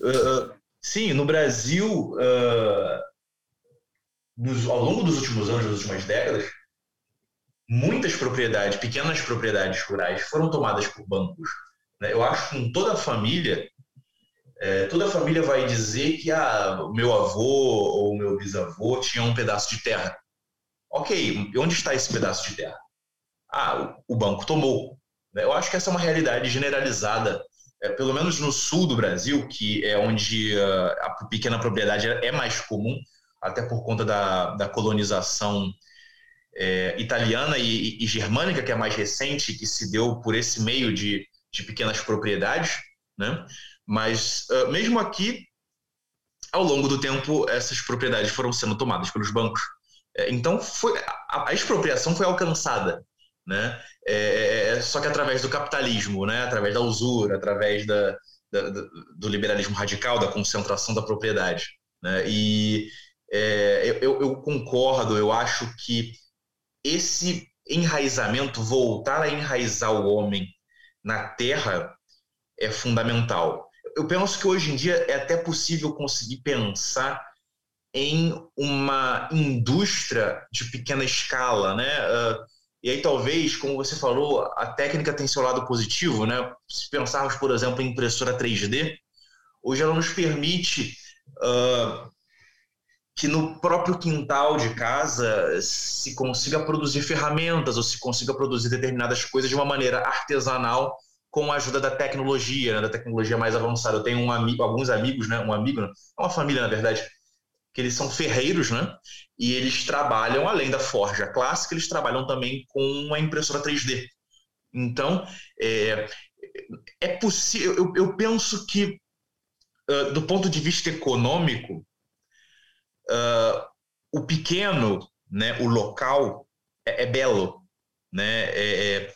[SPEAKER 2] sim, no Brasil nos, ao longo dos últimos anos, das últimas décadas, muitas propriedades, pequenas propriedades rurais, foram tomadas por bancos. Né? Eu acho que com toda a família, é, toda a família vai dizer que ah, o meu avô ou o meu bisavô tinha um pedaço de terra. Ok, onde está esse pedaço de terra? Ah, o, banco tomou. Né? Eu acho que essa é uma realidade generalizada, é, pelo menos no sul do Brasil, que é onde uh, a pequena propriedade é mais comum, até por conta da, da colonização é, italiana e, e, germânica, que é mais recente, que se deu por esse meio de, de pequenas propriedades, né? Mas uh, mesmo aqui, ao longo do tempo, essas propriedades foram sendo tomadas pelos bancos. É, então, foi, a, a, expropriação foi alcançada, né? É, é, é, só que através do capitalismo, né? Através da usura, através da, da, do liberalismo radical, da concentração da propriedade, né? E é, eu, eu, concordo, eu acho que esse enraizamento, voltar a enraizar o homem na terra, é fundamental. Eu penso que hoje em dia é até possível conseguir pensar em uma indústria de pequena escala, né? Uh, e aí talvez, como você falou, a técnica tem seu lado positivo, né? Se pensarmos, por exemplo, em impressora 3D, hoje ela nos permite uh, que no próprio quintal de casa se consiga produzir ferramentas ou se consiga produzir determinadas coisas de uma maneira artesanal com a ajuda da tecnologia, né, da tecnologia mais avançada. Eu tenho um amigo, alguns amigos, né, um amigo, é uma família na verdade, que eles são ferreiros, né? E eles trabalham além da forja clássica, eles trabalham também com a impressora 3D. Então, é, é possível. Eu, eu penso que, uh, do ponto de vista econômico, uh, o pequeno, né, o local, é, é belo. Né? É, é,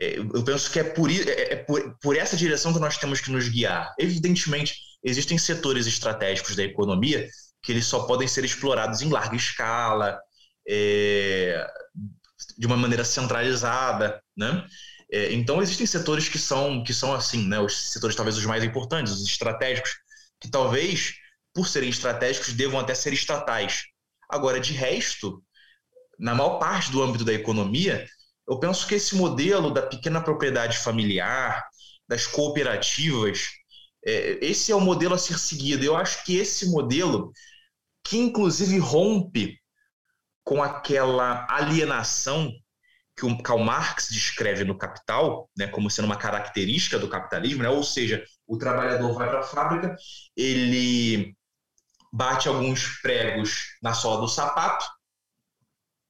[SPEAKER 2] é eu penso que é por, é, é por, por essa direção que nós temos que nos guiar. Evidentemente, existem setores estratégicos da economia que eles só podem ser explorados em larga escala, é, de uma maneira centralizada, né? É, então existem setores que são que são assim, né? Os setores talvez os mais importantes, os estratégicos, que talvez por serem estratégicos, devam até ser estatais. Agora, de resto, na maior parte do âmbito da economia, eu penso que esse modelo da pequena propriedade familiar, das cooperativas, é, esse é o modelo a ser seguido. Eu acho que esse modelo, que inclusive rompe com aquela alienação que o Karl Marx descreve no Capital, né, como sendo uma característica do capitalismo, né, ou seja, o trabalhador vai para a fábrica, ele bate alguns pregos na sola do sapato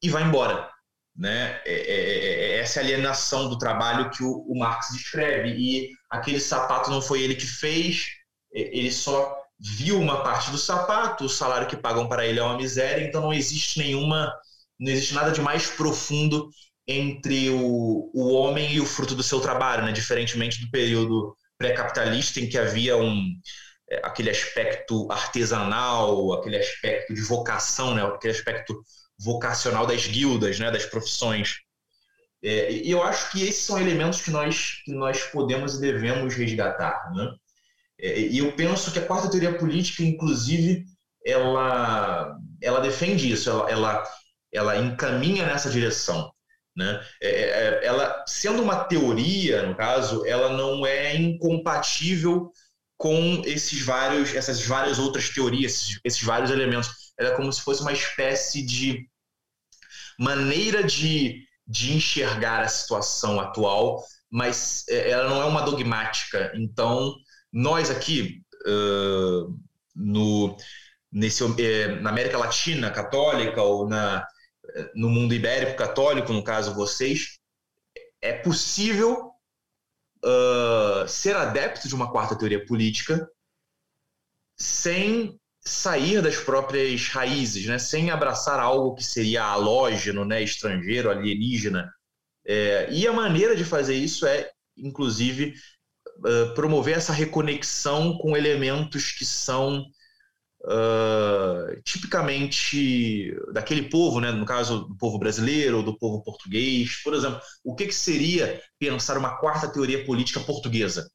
[SPEAKER 2] e vai embora. Né? É, é, é, é essa alienação do trabalho que o, o Marx descreve. E aquele sapato não foi ele que fez, ele só viu uma parte do sapato, o salário que pagam para ele é uma miséria, então não existe nenhuma, não existe nada de mais profundo entre o, o homem e o fruto do seu trabalho, né? diferentemente do período pré-capitalista em que havia um é, aquele aspecto artesanal, aquele aspecto de vocação, né? aquele aspecto vocacional das guildas, né? das profissões. É, e eu acho que esses são elementos que nós, que nós podemos e devemos resgatar. Né? É, e eu penso que a quarta teoria política, inclusive, ela, ela defende isso, ela, ela, ela encaminha nessa direção. Né? É, é, é, ela, sendo uma teoria, no caso, ela não é incompatível com esses vários, essas várias outras teorias, esses, esses vários elementos. Ela é como se fosse uma espécie de maneira de, de enxergar a situação atual, mas ela não é uma dogmática. Então, nós aqui uh, no, nesse, uh, na América Latina católica ou na, no mundo ibérico católico, no caso vocês, é possível uh, ser adepto de uma quarta teoria política sem sair das próprias raízes, né? sem abraçar algo que seria halógeno, né? estrangeiro, alienígena. É, e a maneira de fazer isso é, inclusive, uh, promover essa reconexão com elementos que são uh, tipicamente daquele povo, né? no caso do povo brasileiro, do povo português. Por exemplo, o que, que seria pensar uma quarta teoria política portuguesa?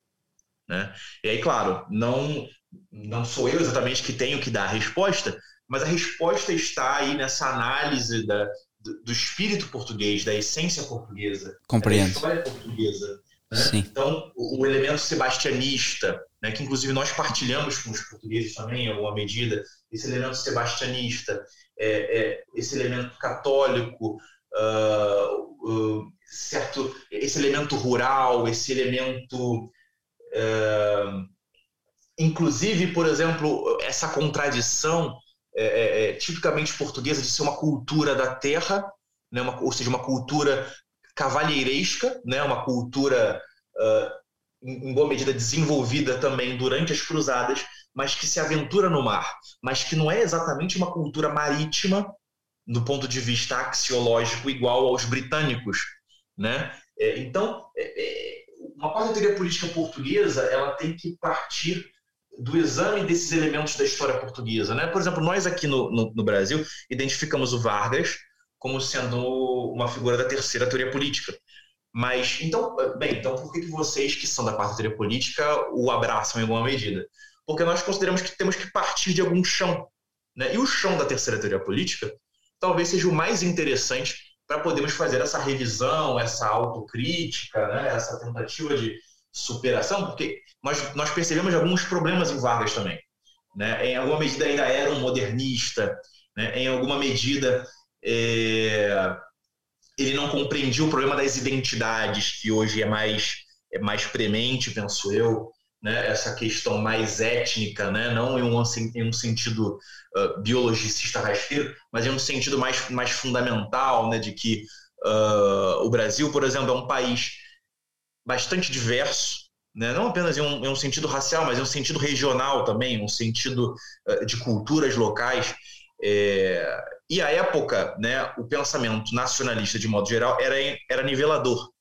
[SPEAKER 2] Né? E aí, claro, não, não sou eu exatamente que tenho que dar a resposta, mas a resposta está aí nessa análise da, do, do espírito português, da essência portuguesa,
[SPEAKER 1] Compreendo.
[SPEAKER 2] da história portuguesa. Né? Então, o, o, elemento sebastianista, né, que inclusive nós partilhamos com os portugueses também, em alguma medida, esse elemento sebastianista, é, é, esse elemento católico, uh, uh, certo, esse elemento rural, esse elemento. Uh, inclusive, por exemplo, essa contradição é, é, tipicamente portuguesa de ser uma cultura da terra, né, uma, ou seja, uma cultura cavalheiresca, né, uma cultura uh, em boa medida desenvolvida também durante as cruzadas, mas que se aventura no mar, mas que não é exatamente uma cultura marítima do ponto de vista axiológico igual aos britânicos, né? É, então, é, é, uma quarta teoria política portuguesa ela tem que partir do exame desses elementos da história portuguesa, né? Por exemplo, nós aqui no, no, no Brasil identificamos o Vargas como sendo uma figura da terceira teoria política. Mas, então, bem, então por que vocês que são da quarta teoria política o abraçam em alguma medida? Porque nós consideramos que temos que partir de algum chão. Né? E o chão da terceira teoria política talvez seja o mais interessante para podermos fazer essa revisão, essa autocrítica, né? essa tentativa de superação, porque nós, nós percebemos alguns problemas em Vargas também. Né? Em alguma medida ainda era um modernista, né? em alguma medida é, ele não compreendia o problema das identidades, que hoje é mais, é mais premente, penso eu, né? essa questão mais étnica, né? não em um, em um sentido uh, biologicista rasteiro, mas em um sentido mais, mais fundamental, né? de que uh, o Brasil, por exemplo, é um país bastante diverso, né? não apenas em um, em um sentido racial, mas em um sentido regional também, um sentido uh, de culturas locais. É, e à época, né, o pensamento nacionalista, de modo geral, era, era nivelador.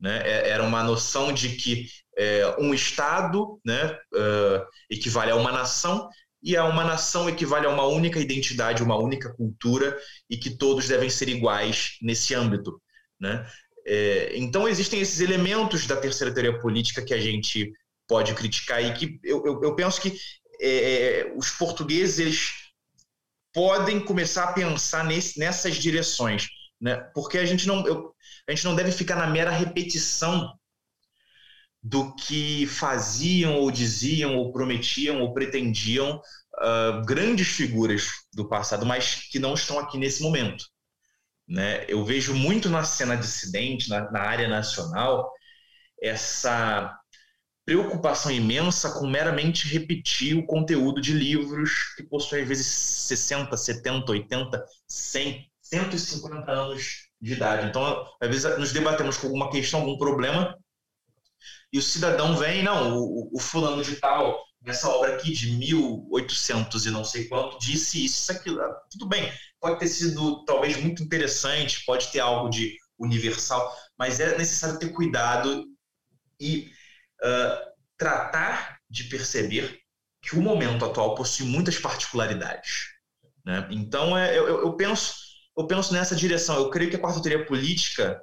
[SPEAKER 2] Né? É, era uma noção de que é, um Estado né, uh, equivale a uma nação e a uma nação equivale a uma única identidade, uma única cultura e que todos devem ser iguais nesse âmbito. Né? É, então existem esses elementos da terceira teoria política que a gente pode criticar e que eu, eu, eu penso que é, os portugueses eles podem começar a pensar nesse, nessas direções, né? Porque a gente não, eu, a gente não deve ficar na mera repetição do que faziam ou diziam ou prometiam ou pretendiam uh, grandes figuras do passado, mas que não estão aqui nesse momento. Né? Eu vejo muito na cena dissidente, na, na área nacional, essa preocupação imensa com meramente repetir o conteúdo de livros que possuem às vezes 60, 70, 80, 100, 150 anos de idade. Então, às vezes nos debatemos com alguma questão, algum problema, e o cidadão vem, não, o, o fulano de tal, nessa obra aqui de 1800 e não sei quanto, disse isso, isso, aquilo. Ah, tudo bem, pode ter sido talvez muito interessante, pode ter algo de universal, mas é necessário ter cuidado e tratar de perceber que o momento atual possui muitas particularidades. Né? Então, é, eu, eu, penso, eu penso nessa direção. Eu creio que a quarta teoria política,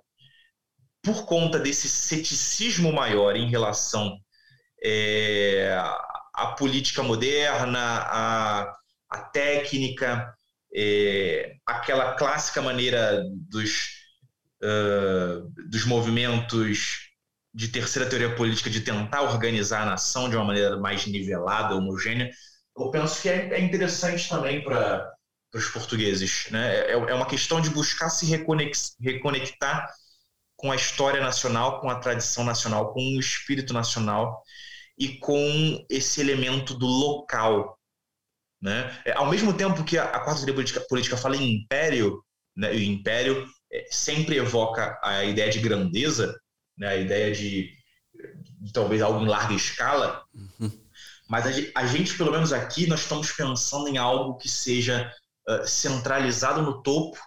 [SPEAKER 2] por conta desse ceticismo maior em relação é, à política moderna, à, à técnica, é, aquela clássica maneira dos, uh, dos movimentos de terceira teoria política de tentar organizar a nação de uma maneira mais nivelada, homogênea, eu penso que é, é interessante também para os portugueses. Né? É, é uma questão de buscar se reconectar com a história nacional, com a tradição nacional, com o espírito nacional e com esse elemento do local. Né? É, ao mesmo tempo que a, a quarta teoria política, política fala em império, né? o império é, sempre evoca a ideia de grandeza, né, a ideia de, de, talvez algo em larga escala, uhum. mas a, a, gente, pelo menos aqui, nós estamos pensando em algo que seja uh, centralizado no topo,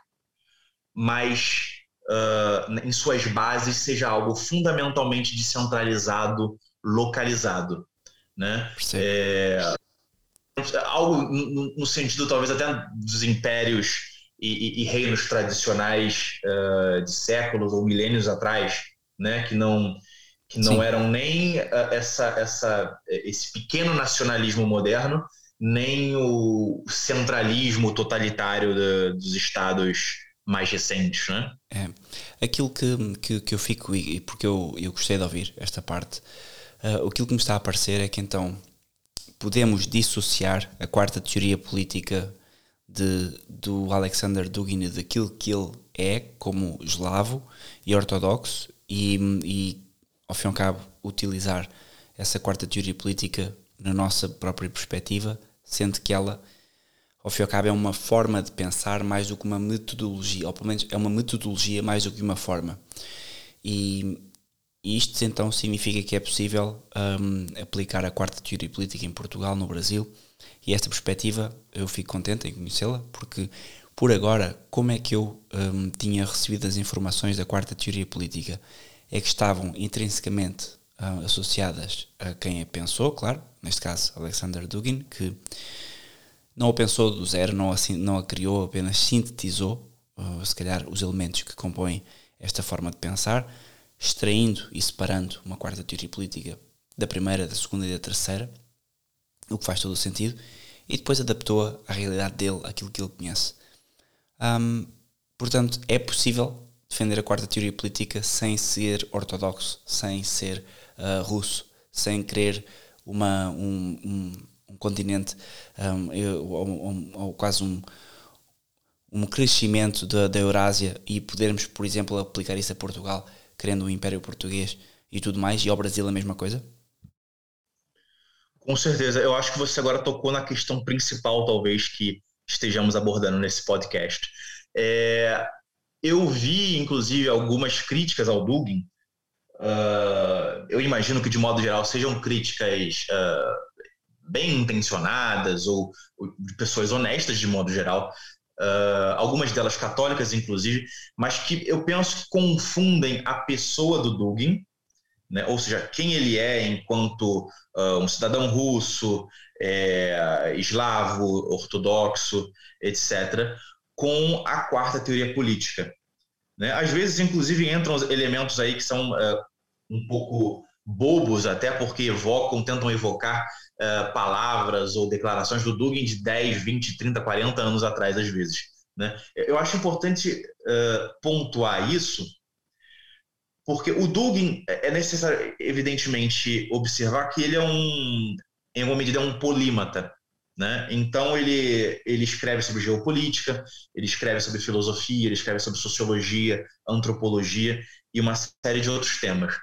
[SPEAKER 2] mas uh, em suas bases seja algo fundamentalmente descentralizado, localizado. Né? É, algo no, sentido talvez até dos impérios e, e, e reinos tradicionais uh, de séculos ou milênios atrás, né, que não que não eram nem uh, essa, essa, esse pequeno nacionalismo moderno, nem o centralismo totalitário de, dos estados mais recentes, né?
[SPEAKER 1] É. Aquilo que, que, que eu fico, e porque eu, eu gostei de ouvir esta parte, uh, aquilo que me está a parecer é que então podemos dissociar a quarta teoria política de, do Alexander Dugin daquilo que ele é como eslavo e ortodoxo e, e, ao fim e ao cabo, utilizar essa quarta teoria política na nossa própria perspectiva, sendo que ela, ao fim e ao cabo, é uma forma de pensar mais do que uma metodologia, ou pelo menos é uma metodologia mais do que uma forma. E, e isto então significa que é possível um, aplicar a quarta teoria política em Portugal, no Brasil, e esta perspectiva eu fico contente em conhecê-la, porque por agora, como é que eu um, tinha recebido as informações da quarta teoria política? É que estavam intrinsecamente uh, associadas a quem a pensou, claro, neste caso Alexander Dugin, que não a pensou do zero, não a, não a criou, apenas sintetizou, uh, se calhar, os elementos que compõem esta forma de pensar, extraindo e separando uma quarta teoria política da primeira, da segunda e da terceira, o que faz todo o sentido, e depois adaptou-a à realidade dele, aquilo que ele conhece. Um, portanto, é possível defender a quarta teoria política sem ser ortodoxo, sem ser uh, russo, sem querer uma, um, um, um continente um, ou, quase um, um crescimento da, da Eurásia e podermos, por exemplo, aplicar isso a Portugal, querendo o Império Português e tudo mais, e ao Brasil a mesma coisa?
[SPEAKER 2] Com certeza. Eu acho que você agora tocou na questão principal, talvez, que estejamos abordando nesse podcast. É, eu vi, inclusive, algumas críticas ao Dugin. Uh, eu imagino que, de modo geral, sejam críticas uh, bem intencionadas ou, ou, de pessoas honestas, de modo geral. Uh, algumas delas católicas, inclusive, mas que eu penso que confundem a pessoa do Dugin, né? ou seja, quem ele é enquanto um cidadão russo, é, eslavo, ortodoxo, etc., com a quarta teoria política. Né? Às vezes, inclusive, entram elementos aí que são é, um pouco bobos, até porque evocam, tentam evocar uh, palavras ou declarações do Dugin de 10, 20, 30, 40 anos atrás, às vezes. Né? Eu acho importante uh, pontuar isso, porque o Dugin é, é necessário, evidentemente, observar que ele é um, em alguma medida, é um polímata. Né? Então ele, ele escreve sobre geopolítica, ele escreve sobre filosofia, ele escreve sobre sociologia, antropologia e uma série de outros temas.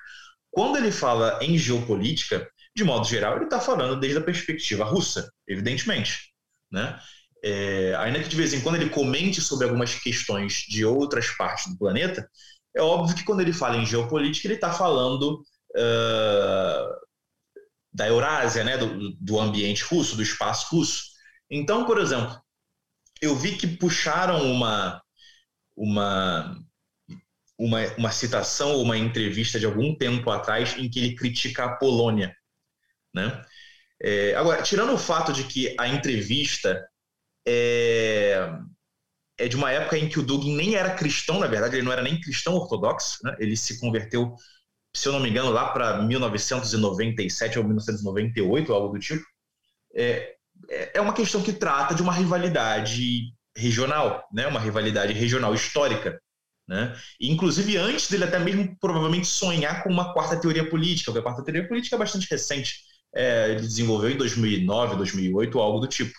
[SPEAKER 2] Quando ele fala em geopolítica, de modo geral, ele está falando desde a perspectiva russa, evidentemente. Né? É, ainda que de vez em quando ele comente sobre algumas questões de outras partes do planeta, é óbvio que quando ele fala em geopolítica, ele está falando uh, da Eurásia, né, do, do ambiente russo, do espaço russo. Então, por exemplo, eu vi que puxaram uma, uma, uma, uma citação ou uma entrevista de algum tempo atrás em que ele critica a Polônia. Né? É, agora, tirando o fato de que a entrevista é, é de uma época em que o Dugin nem era cristão, na verdade, ele não era nem cristão ortodoxo, né? ele se converteu se eu não me engano, lá para 1997 ou 1998, algo do tipo, é, é, é uma questão que trata de uma rivalidade regional, né? uma rivalidade regional histórica. Né? Inclusive, antes dele até mesmo provavelmente sonhar com uma quarta teoria política, porque a quarta teoria política é bastante recente, é, ele desenvolveu em 2009, 2008, algo do tipo.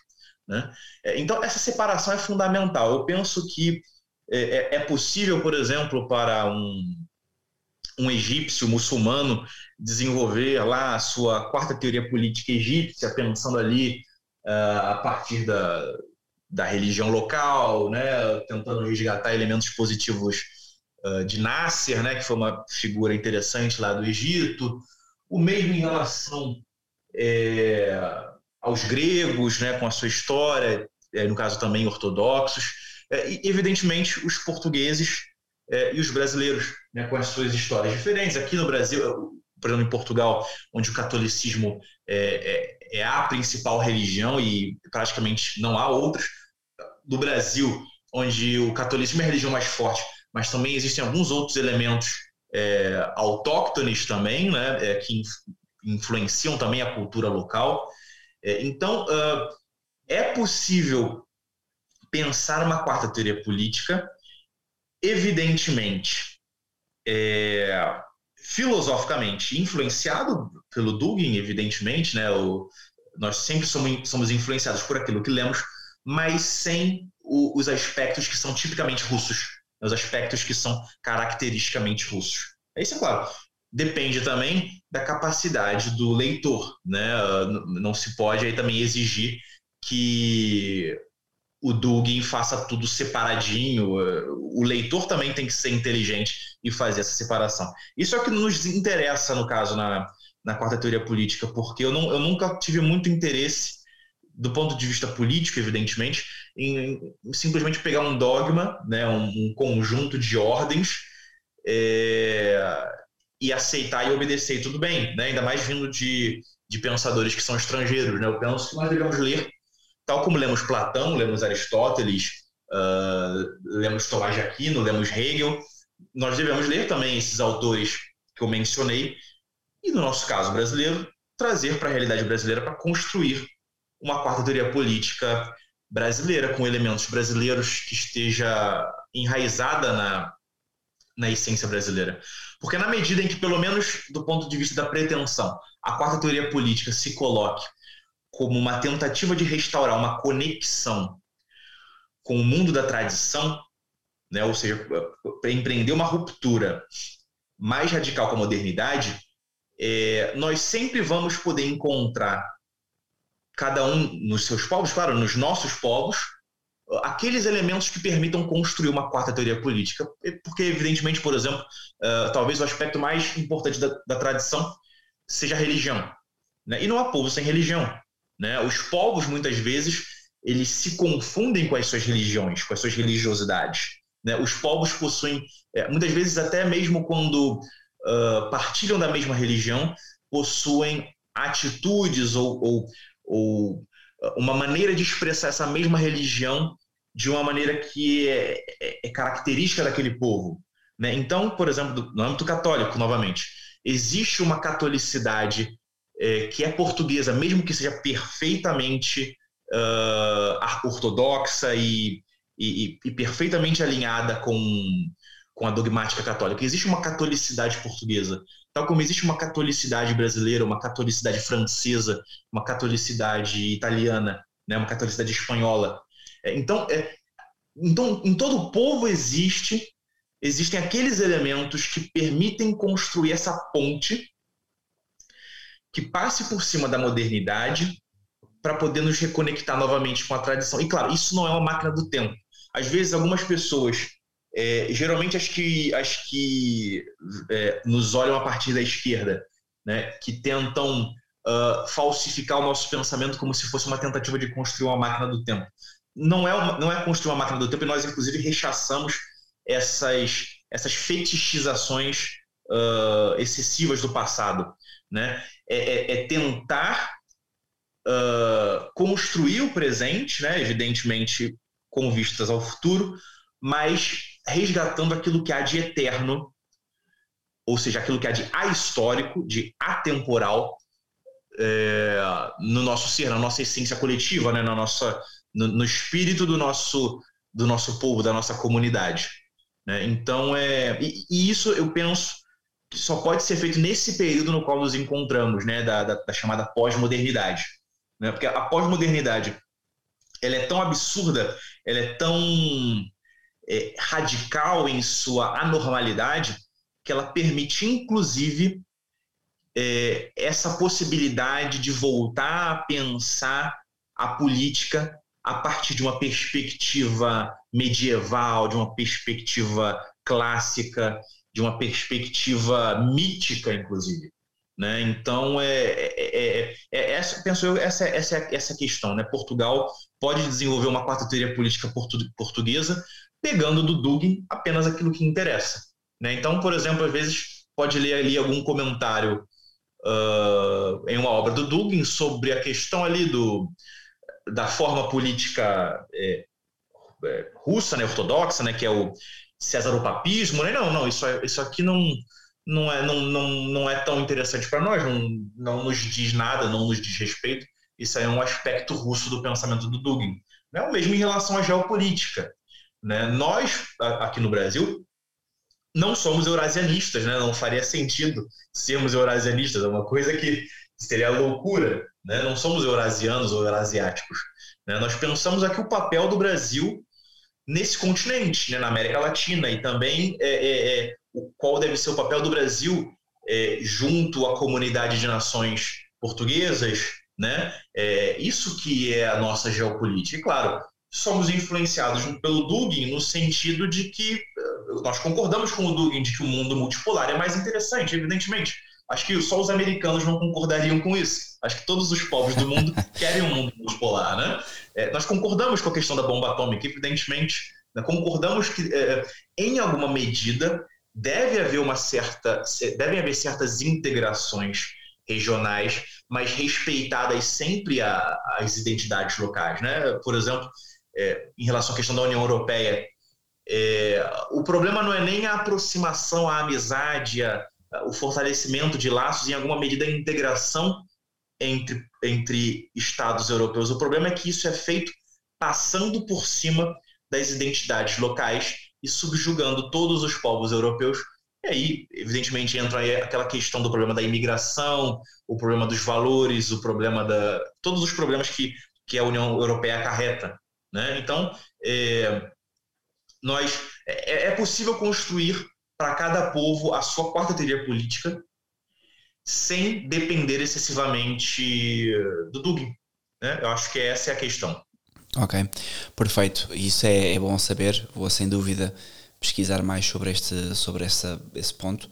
[SPEAKER 2] Né? É, então, essa separação é fundamental. Eu penso que é, é, é possível, por exemplo, para um, um egípcio muçulmano desenvolver lá a sua quarta teoria política egípcia, pensando ali uh, a partir da, da religião local, né, tentando resgatar elementos positivos uh, de Nasser, né, que foi uma figura interessante lá do Egito, o mesmo em relação é, aos gregos, né, com a sua história, é, no caso também ortodoxos, é, e evidentemente os portugueses é, e os brasileiros, né, com as suas histórias diferentes. Aqui no Brasil, por exemplo, em Portugal, onde o catolicismo é, é, é a principal religião e praticamente não há outras. Do Brasil, onde o catolicismo é a religião mais forte, mas também existem alguns outros elementos é, autóctones também, né, é, que influenciam também a cultura local. É, então, uh, é possível pensar uma quarta teoria política evidentemente, é, filosoficamente influenciado pelo Dugin, evidentemente, né? O, nós sempre somos, somos influenciados por aquilo que lemos, mas sem o, os aspectos que são tipicamente russos, né, os aspectos que são caracteristicamente russos. Isso é claro. Depende também da capacidade do leitor, né? Não se pode aí também exigir que o Dugin faça tudo separadinho. O leitor também tem que ser inteligente e fazer essa separação. Isso é o que nos interessa, no caso, na, na quarta teoria política, porque eu, não, eu nunca tive muito interesse, do ponto de vista político, evidentemente, em, em simplesmente pegar um dogma, né, um, um conjunto de ordens, é, e aceitar e obedecer, tudo bem, né, ainda mais vindo de, de pensadores que são estrangeiros. Né, eu penso que nós devemos ler tal como lemos Platão, lemos Aristóteles, uh, lemos Tomás de Aquino, lemos Hegel, nós devemos ler também esses autores que eu mencionei e, no nosso caso brasileiro, trazer para a realidade brasileira para construir uma quarta teoria política brasileira, com elementos brasileiros que esteja enraizada na, na essência brasileira. Porque na medida em que, pelo menos do ponto de vista da pretensão, a quarta teoria política se coloque como uma tentativa de restaurar uma conexão com o mundo da tradição, né? ou seja, empreender uma ruptura mais radical com a modernidade, é, nós sempre vamos poder encontrar, cada um nos seus povos, claro, nos nossos povos, aqueles elementos que permitam construir uma quarta teoria política. Porque, evidentemente, por exemplo, uh, talvez o aspecto mais importante da, da tradição seja a religião. Né? E não há povo sem religião. Né? Os povos, muitas vezes, eles se confundem com as suas religiões, com as suas religiosidades. Né? Os povos possuem, é, muitas vezes, até mesmo quando uh, partilham da mesma religião, possuem atitudes ou, ou, ou, uma maneira de expressar essa mesma religião de uma maneira que é, é, é característica daquele povo. Né? Então, por exemplo, no âmbito católico, novamente, existe uma catolicidade é, que é portuguesa, mesmo que seja perfeitamente uh, ortodoxa e, e, e, perfeitamente alinhada com, com a dogmática católica. Existe uma catolicidade portuguesa, tal como existe uma catolicidade brasileira, uma catolicidade francesa, uma catolicidade italiana, né, uma catolicidade espanhola. É, então, é, então, em todo o povo existe existem aqueles elementos que permitem construir essa ponte que passe por cima da modernidade para poder nos reconectar novamente com a tradição. E claro, isso não é uma máquina do tempo. Às vezes, algumas pessoas, é, geralmente as que, as que é, nos olham a partir da esquerda, né, que tentam uh, falsificar o nosso pensamento como se fosse uma tentativa de construir uma máquina do tempo. Não é, uma, não é construir uma máquina do tempo, e nós, inclusive, rechaçamos essas, essas fetichizações uh, excessivas do passado. Né? É, é, é tentar uh, construir o presente, né? evidentemente com vistas ao futuro, mas resgatando aquilo que há de eterno, ou seja, aquilo que há de ahistórico, de atemporal é, no nosso ser, na nossa essência coletiva, né? na nossa, no, no espírito do nosso, do nosso povo, da nossa comunidade. Né? Então, é, e, e, isso eu penso que só pode ser feito nesse período no qual nos encontramos, né? da, da, da chamada pós-modernidade. Né? Porque a pós-modernidade ela é tão absurda, ela é tão é, radical em sua anormalidade, que ela permite, inclusive, é, essa possibilidade de voltar a pensar a política a partir de uma perspectiva medieval, de uma perspectiva clássica, de uma perspectiva mítica, inclusive. Né? Então, é, é, é, é essa, penso eu, essa, essa, essa questão. Né? Portugal pode desenvolver uma quarta teoria política portu, portuguesa, pegando do Dugin apenas aquilo que interessa. Né? Então, por exemplo, às vezes pode ler ali algum comentário uh, em uma obra do Dugin sobre a questão ali do, da forma política é, é, russa, né, ortodoxa, né, que é o Césaropapismo, né? Não, não, isso, isso aqui não, não, é, não, não, não é tão interessante para nós, não, não nos diz nada, não nos diz respeito. Isso aí é um aspecto russo do pensamento do Dugin. Né? O mesmo em relação à geopolítica. Né? Nós, aqui no Brasil, não somos eurasianistas, né? não faria sentido sermos eurasianistas, é uma coisa que seria loucura. Né? Não somos eurasianos ou eurasiáticos. Né? Nós pensamos aqui o papel do Brasil nesse continente, né? na América Latina, e também é, é, é, qual deve ser o papel do Brasil é, junto à comunidade de nações portuguesas. Né? É, isso que é a nossa geopolítica. E, claro, somos influenciados pelo Dugin no sentido de que nós concordamos com o Dugin de que o mundo multipolar é mais interessante, evidentemente Acho que só os americanos não concordariam com isso. Acho que todos os povos do mundo querem um mundo multipolar, né? É, nós concordamos com a questão da bomba atômica, evidentemente. Né? Concordamos que, é, em alguma medida, deve haver uma certa, devem haver certas integrações regionais, mas respeitadas sempre a, as identidades locais, né? Por exemplo, é, em relação à questão da União Europeia, é, o problema não é nem a aproximação, a amizade, a, o fortalecimento de laços, em alguma medida, a integração entre, entre Estados europeus. O problema é que isso é feito passando por cima das identidades locais e subjugando todos os povos europeus. E aí, evidentemente, entra aí aquela questão do problema da imigração, o problema dos valores, o problema da. todos os problemas que, que a União Europeia acarreta. Né? Então, é, nós, é, é possível construir para cada povo a sua quarta teoria política, sem depender excessivamente do Dugin. Né? Eu acho que essa é a questão.
[SPEAKER 1] Ok, perfeito. Isso é, é bom saber. Vou sem dúvida pesquisar mais sobre, este, sobre essa, esse ponto,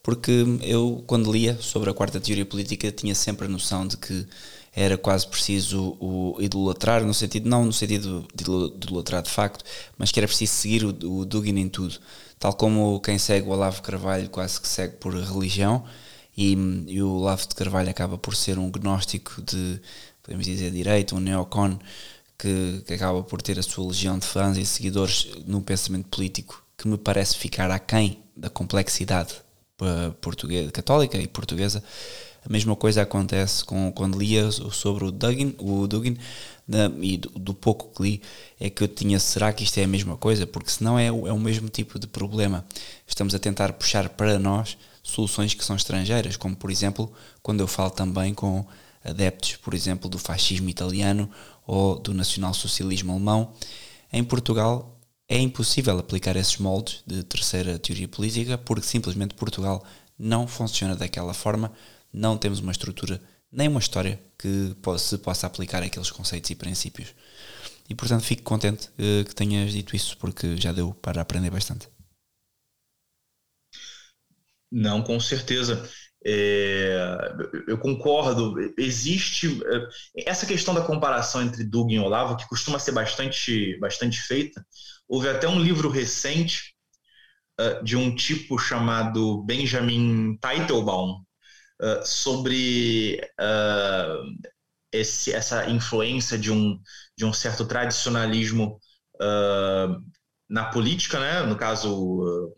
[SPEAKER 1] porque eu, quando lia sobre a quarta teoria política, tinha sempre a noção de que era quase preciso o idolatrar, no sentido, não no sentido de idolatrar de facto, mas que era preciso seguir o, o Dugin em tudo tal como quem segue o Olavo Carvalho quase que segue por religião, e, e o Olavo de Carvalho acaba por ser um gnóstico de, podemos dizer, direito, um neocon, que, que, acaba por ter a sua legião de fãs e seguidores no pensamento político que me parece ficar aquém da complexidade portuguesa, católica e portuguesa. A mesma coisa acontece com, quando lia sobre o Dugin, o Dugin na, e do, do, pouco que li, é que eu tinha, será que isto é a mesma coisa? Porque senão é, é o mesmo tipo de problema. Estamos a tentar puxar para nós soluções que são estrangeiras, como por exemplo, quando eu falo também com adeptos, por exemplo, do fascismo italiano ou do nacionalsocialismo alemão, em Portugal é impossível aplicar esses moldes de terceira teoria política porque simplesmente Portugal não funciona daquela forma, não temos uma estrutura nem uma história que se possa aplicar aqueles conceitos e princípios. E portanto fico contente uh, que tenhas dito isso, porque já deu para aprender bastante.
[SPEAKER 2] Não, com certeza. É, eu concordo. Existe é, essa questão da comparação entre Doug e Olavo, que costuma ser bastante, bastante feita. Houve até um livro recente uh, de um tipo chamado Benjamin Teitelbaum, uh, sobre uh, esse, essa influência de um, de um certo tradicionalismo na política, né? no caso,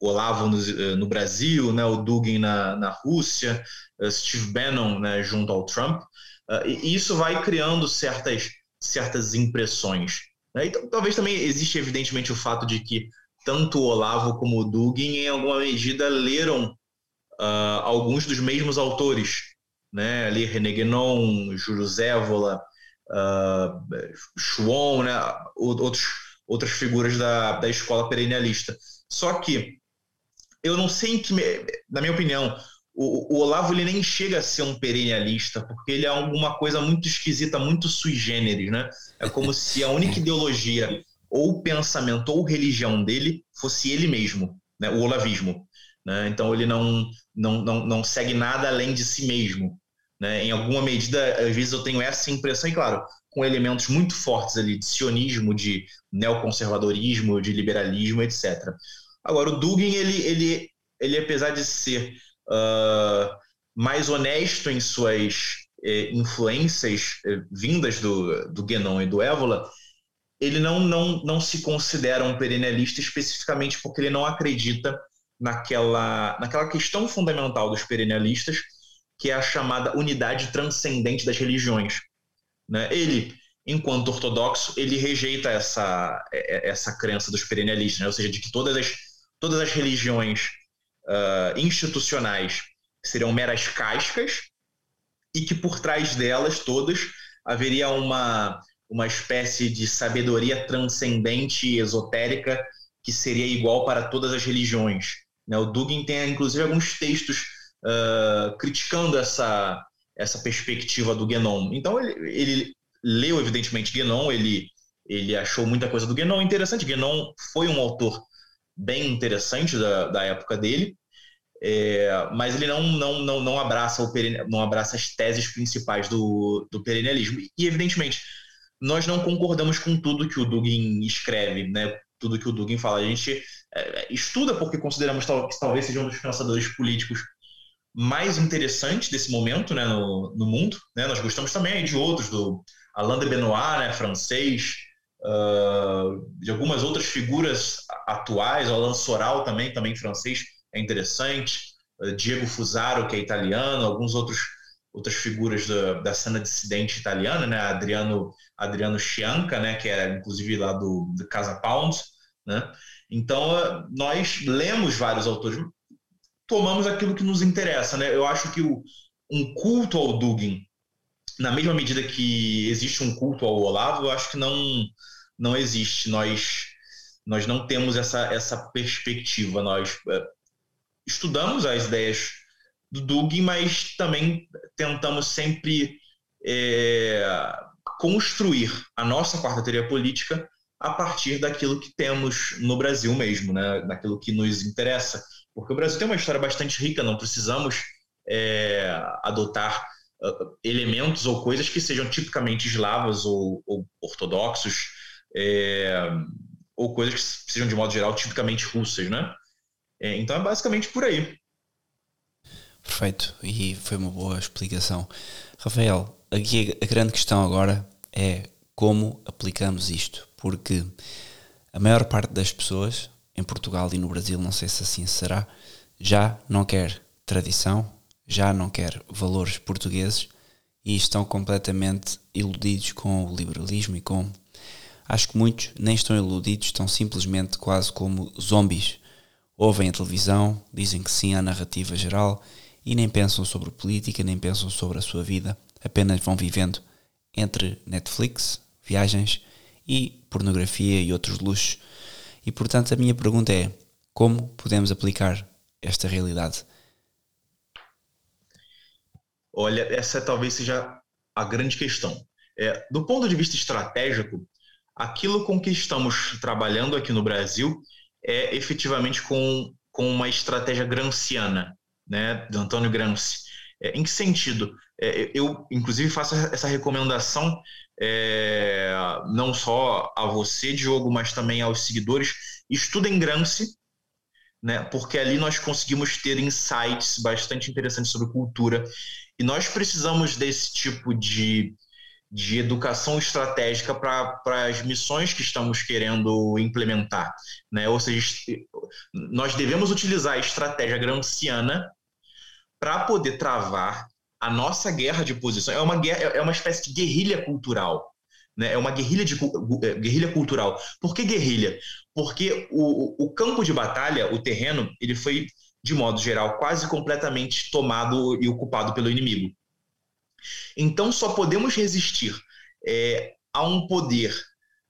[SPEAKER 2] Olavo no, no, Brasil, né? o Dugin na, na Rússia, Steve Bannon né? junto ao Trump. e isso vai criando certas, certas impressões. Né? Então, talvez também existe, evidentemente, o fato de que tanto o Olavo como o Dugin, em alguma medida, leram uh, alguns dos mesmos autores, né? Ali René Guénon, Júlio Zévola, uh, né? Outros, outras figuras da, da escola perennialista. Só que eu não sei em que, na minha opinião, o, o, Olavo ele nem chega a ser um perennialista, porque ele é alguma coisa muito esquisita, muito sui generis, né? É como se a única ideologia ou pensamento ou religião dele fosse ele mesmo, né? o olavismo. Né? Então ele não, não, não, não segue nada além de si mesmo. Né? Em alguma medida, às vezes eu tenho essa impressão, e claro, com elementos muito fortes ali de sionismo, de neoconservadorismo, de liberalismo, etc. Agora, o Dugin, ele, ele, ele apesar de ser uh, mais honesto em suas eh, influências eh, vindas do, do Guénon e do Évola, ele não, não, não se considera um perennialista especificamente porque ele não acredita naquela, naquela questão fundamental dos perennialistas, que é a chamada unidade transcendente das religiões. Né? Ele, enquanto ortodoxo, ele rejeita essa, essa crença dos perennialistas, né? ou seja, de que todas as, todas as religiões uh, institucionais seriam meras cascas e que por trás delas todas haveria uma uma espécie de sabedoria transcendente e esotérica que seria igual para todas as religiões. Né? O Dugin tem, inclusive, alguns textos uh, criticando essa, essa perspectiva do Guénon. Então, ele, ele leu, evidentemente, Guénon, ele, ele achou muita coisa do Guénon interessante. Guénon foi um autor bem interessante da, da época dele, é, mas ele não, não, não, não, abraça o não abraça as teses principais do, do perennialismo. E, evidentemente, nós não concordamos com tudo que o Dugin escreve, né? Tudo que o Dugin fala. A gente estuda porque consideramos que talvez seja um dos pensadores políticos mais interessantes desse momento né, no, no mundo. Né? Nós gostamos também de outros, do Alain de Benoit, né, francês, uh, de algumas outras figuras atuais, o Alain Soral também, também francês, é interessante, uh, Diego Fusaro, que é italiano, alguns outros outras figuras da, da cena dissidente italiana, né? Adriano Adriano Chianca, né, que era inclusive lá do, do Casa Pound, né? Então, nós lemos vários autores, tomamos aquilo que nos interessa, né? Eu acho que o, um culto ao Dugin, na mesma medida que existe um culto ao Olavo, eu acho que não não existe. Nós nós não temos essa essa perspectiva. Nós é, estudamos as ideias do Dugin, mas também tentamos sempre é, construir a nossa quarta teoria política a partir daquilo que temos no Brasil mesmo, né? daquilo que nos interessa. Porque o Brasil tem uma história bastante rica, não precisamos é, adotar uh, elementos ou coisas que sejam tipicamente eslavas ou, ou ortodoxos, é, ou coisas que sejam, de modo geral, tipicamente russas. Né? É, então é basicamente por aí.
[SPEAKER 1] Perfeito, e foi uma boa explicação. Rafael, aqui a grande questão agora é como aplicamos isto, porque a maior parte das pessoas em Portugal e no Brasil, não sei se assim será, já não quer tradição, já não quer valores portugueses e estão completamente iludidos com o liberalismo e com. Acho que muitos nem estão iludidos, estão simplesmente quase como zombies. Ouvem a televisão, dizem que sim à narrativa geral e nem pensam sobre política, nem pensam sobre a sua vida, apenas vão vivendo entre Netflix, viagens e pornografia e outros luxos. E portanto a minha pergunta é: como podemos aplicar esta realidade?
[SPEAKER 2] Olha, essa talvez seja a grande questão. É, do ponto de vista estratégico, aquilo com que estamos trabalhando aqui no Brasil é efetivamente com, com uma estratégia granciana, né, de Antônio Gramsci. É, em que sentido? É, eu, inclusive, faço essa recomendação é, não só a você, Diogo, mas também aos seguidores. Estudem Gramsci, né, porque ali nós conseguimos ter insights bastante interessantes sobre cultura. E nós precisamos desse tipo de, de educação estratégica para as missões que estamos querendo implementar. Né? Ou seja, nós devemos utilizar a estratégia gramsciana para poder travar a nossa guerra de posição. É uma, guerra, é uma espécie de guerrilha cultural. Né? É uma guerrilha, de, é, guerrilha cultural. Por que guerrilha? Porque o, o campo de batalha, o terreno, ele foi, de modo geral, quase completamente tomado e ocupado pelo inimigo. Então, só podemos resistir é, a um poder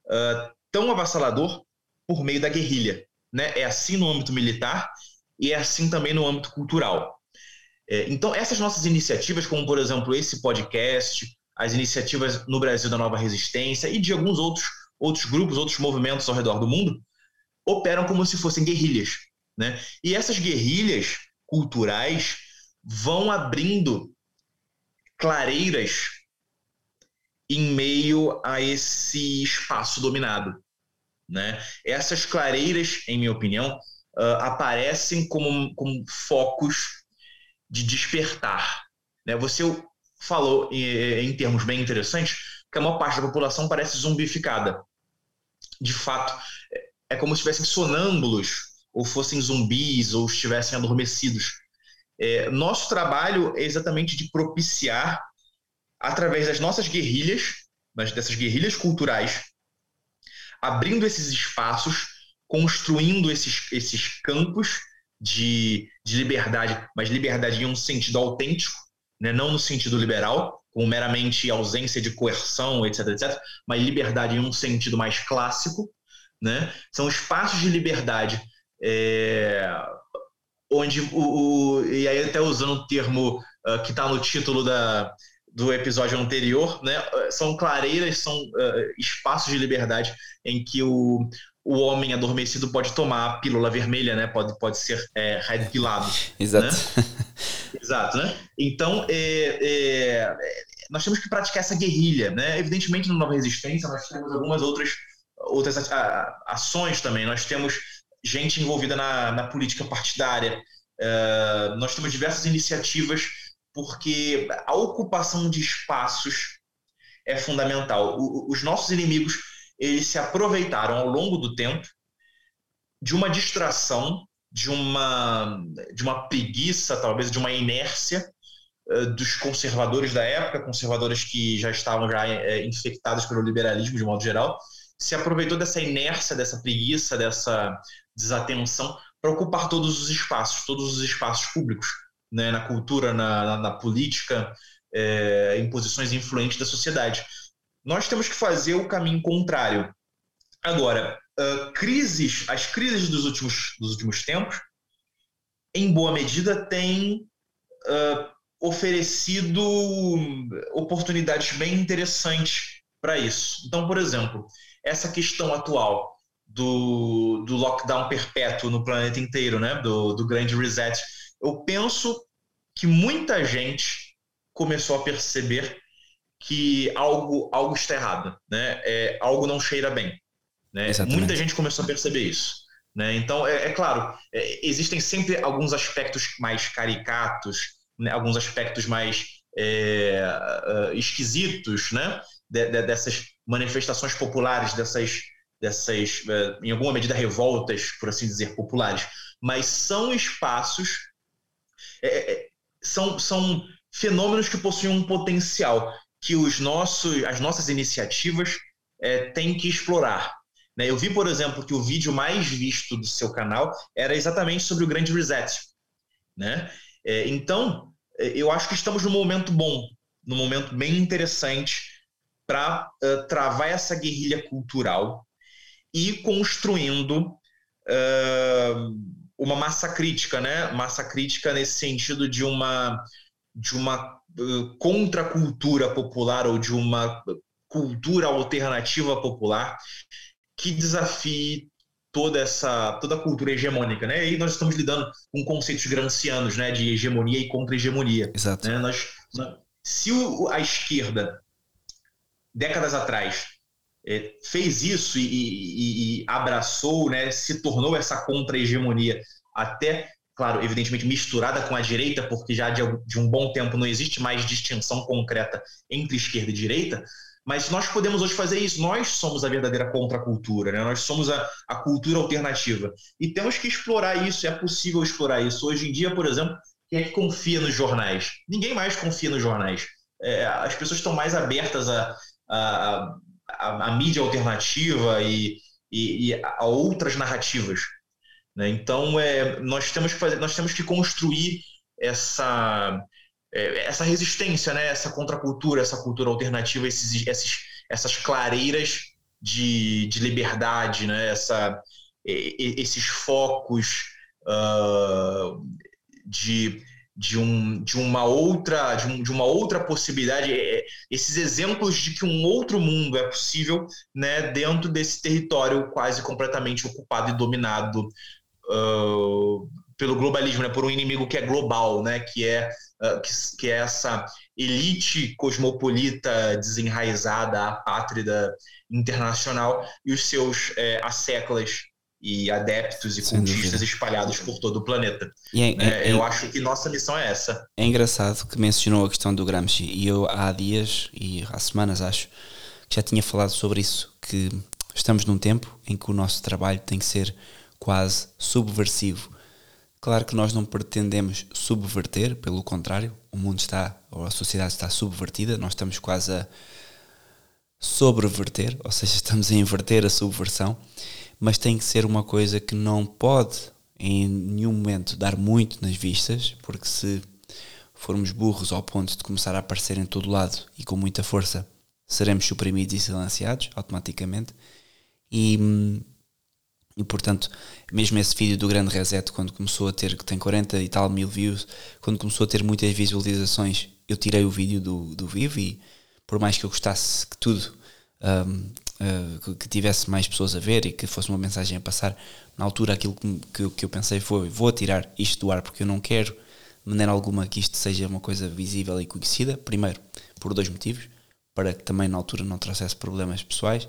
[SPEAKER 2] uh, tão avassalador por meio da guerrilha. Né? É assim no âmbito militar e é assim também no âmbito cultural. É, então, essas nossas iniciativas, como por exemplo esse podcast, as iniciativas no Brasil da Nova Resistência e de alguns outros, outros grupos, outros movimentos ao redor do mundo, operam como se fossem guerrilhas. Né? E essas guerrilhas culturais vão abrindo clareiras em meio a esse espaço dominado. Né? Essas clareiras, em minha opinião, uh, aparecem como, como focos de despertar. Né? Você falou, em, termos bem interessantes, que a maior parte da população parece zumbificada. De fato, é como se estivessem sonâmbulos, ou fossem zumbis, ou estivessem adormecidos. É, nosso trabalho é exatamente de propiciar através das nossas guerrilhas, dessas guerrilhas culturais, abrindo esses espaços, construindo esses, esses campos de, de liberdade, mas liberdade em um sentido autêntico, né? não no sentido liberal, com meramente ausência de coerção, etc, etc, mas liberdade em um sentido mais clássico. Né? São espaços de liberdade é, onde o, o, e aí até usando o termo uh, que está no título da, do episódio anterior, né? São clareiras, são uh, espaços de liberdade em que o, o homem adormecido pode tomar a pílula vermelha, né? Pode, pode ser é, red pilado.
[SPEAKER 1] Exato.
[SPEAKER 2] Né? Exato, né? Então, é, é, nós temos que praticar essa guerrilha, né? Evidentemente, no Nova Resistência, nós temos algumas outras, outras ações também. Nós temos gente envolvida na, na política partidária, uh, nós temos diversas iniciativas porque a ocupação de espaços é fundamental. O, os nossos inimigos eles se aproveitaram ao longo do tempo de uma distração, de uma, de uma preguiça, talvez de uma inércia uh, dos conservadores da época, conservadores que já estavam já uh, infectados pelo liberalismo de modo geral, se aproveitou dessa inércia, dessa preguiça, dessa desatenção para ocupar todos os espaços, todos os espaços públicos né, na cultura, na, na, na política, é, em posições influentes da sociedade. Nós temos que fazer o caminho contrário. Agora, uh, crises, as crises dos últimos, dos últimos tempos, em boa medida, têm uh, oferecido oportunidades bem interessantes para isso. Então, por exemplo, essa questão atual do, do lockdown perpétuo no planeta inteiro, né? do, do grande reset, eu penso que muita gente começou a perceber que algo, algo está errado, né? É, algo não cheira bem. Né? Muita gente começou a perceber isso. Né? Então, é, é claro, é, existem sempre alguns aspectos mais caricatos, né? alguns aspectos mais é, uh, esquisitos né? De, de, dessas manifestações populares, dessas, dessas uh, em alguma medida, revoltas, por assim dizer, populares. Mas são espaços é, são, são fenômenos que possuem um potencial que os nossos, as nossas iniciativas é, têm que explorar. Né? Eu vi, por exemplo, que o vídeo mais visto do seu canal era exatamente sobre o Grande Reset. Né? É, então, é, eu acho que estamos num momento bom, num momento bem interessante para uh, travar essa guerrilha cultural e construindo uh, uma massa crítica, né? Massa crítica nesse sentido de uma de uma uh, contracultura popular ou de uma cultura alternativa popular que desafie toda essa toda a cultura hegemônica, né? E nós estamos lidando com conceitos grancianos, né, de hegemonia e contra-hegemonia.
[SPEAKER 1] Exato.
[SPEAKER 2] Né? Nós, se o, a esquerda décadas atrás é, fez isso e, e, e, abraçou, né, se tornou essa contra-hegemonia até claro, evidentemente misturada com a direita, porque já de, de, um bom tempo não existe mais distinção concreta entre esquerda e direita, mas nós podemos hoje fazer isso. Nós somos a verdadeira contracultura, né? nós somos a, a cultura alternativa. E temos que explorar isso, é possível explorar isso. Hoje em dia, por exemplo, quem é que confia nos jornais? Ninguém mais confia nos jornais. É, as pessoas estão mais abertas a, a, a, a mídia alternativa e, e, e, a outras narrativas. Né? Então, é, nós, temos que fazer, nós temos que construir essa, é, essa resistência, né? essa contracultura, essa cultura alternativa, esses, esses, essas clareiras de, de liberdade, né? essa, esses focos uh, de, de, um, de uma outra de, um, de uma outra possibilidade, é, esses exemplos de que um outro mundo é possível né, dentro desse território quase completamente ocupado e dominado uh, pelo globalismo, né, por um inimigo que é global, né, que é ah, que, que, é essa elite cosmopolita desenraizada, apátrida, internacional, e os seus é, asseclas e adeptos e Sem cultistas dúvida. espalhados por todo o planeta. É, é, é, eu acho que nossa missão é essa.
[SPEAKER 1] É engraçado que mencionou a questão do Gramsci, e eu há dias, e há semanas acho, que já tinha falado sobre isso, que estamos num tempo em que o nosso trabalho tem que ser quase subversivo Claro que nós não pretendemos subverter, pelo contrário, o mundo está, ou a sociedade está subvertida, nós estamos quase a sobreverter, ou seja, estamos a inverter a subversão, mas tem que ser uma coisa que não pode em nenhum momento dar muito nas vistas, porque se formos burros ao ponto de começar a aparecer em todo lado e com muita força, seremos suprimidos e silenciados automaticamente. E hum, e portanto, mesmo esse vídeo do grande reset, quando começou a ter, que tem 40 e tal mil views, quando começou a ter muitas visualizações, eu tirei o vídeo do, do vivo e por mais que eu gostasse que tudo um, uh, que tivesse mais pessoas a ver e que fosse uma mensagem a passar, na altura aquilo que, que, que eu pensei foi vou tirar isto do ar porque eu não quero de maneira alguma que isto seja uma coisa visível e conhecida. Primeiro, por dois motivos, para que também na altura não trouxesse problemas pessoais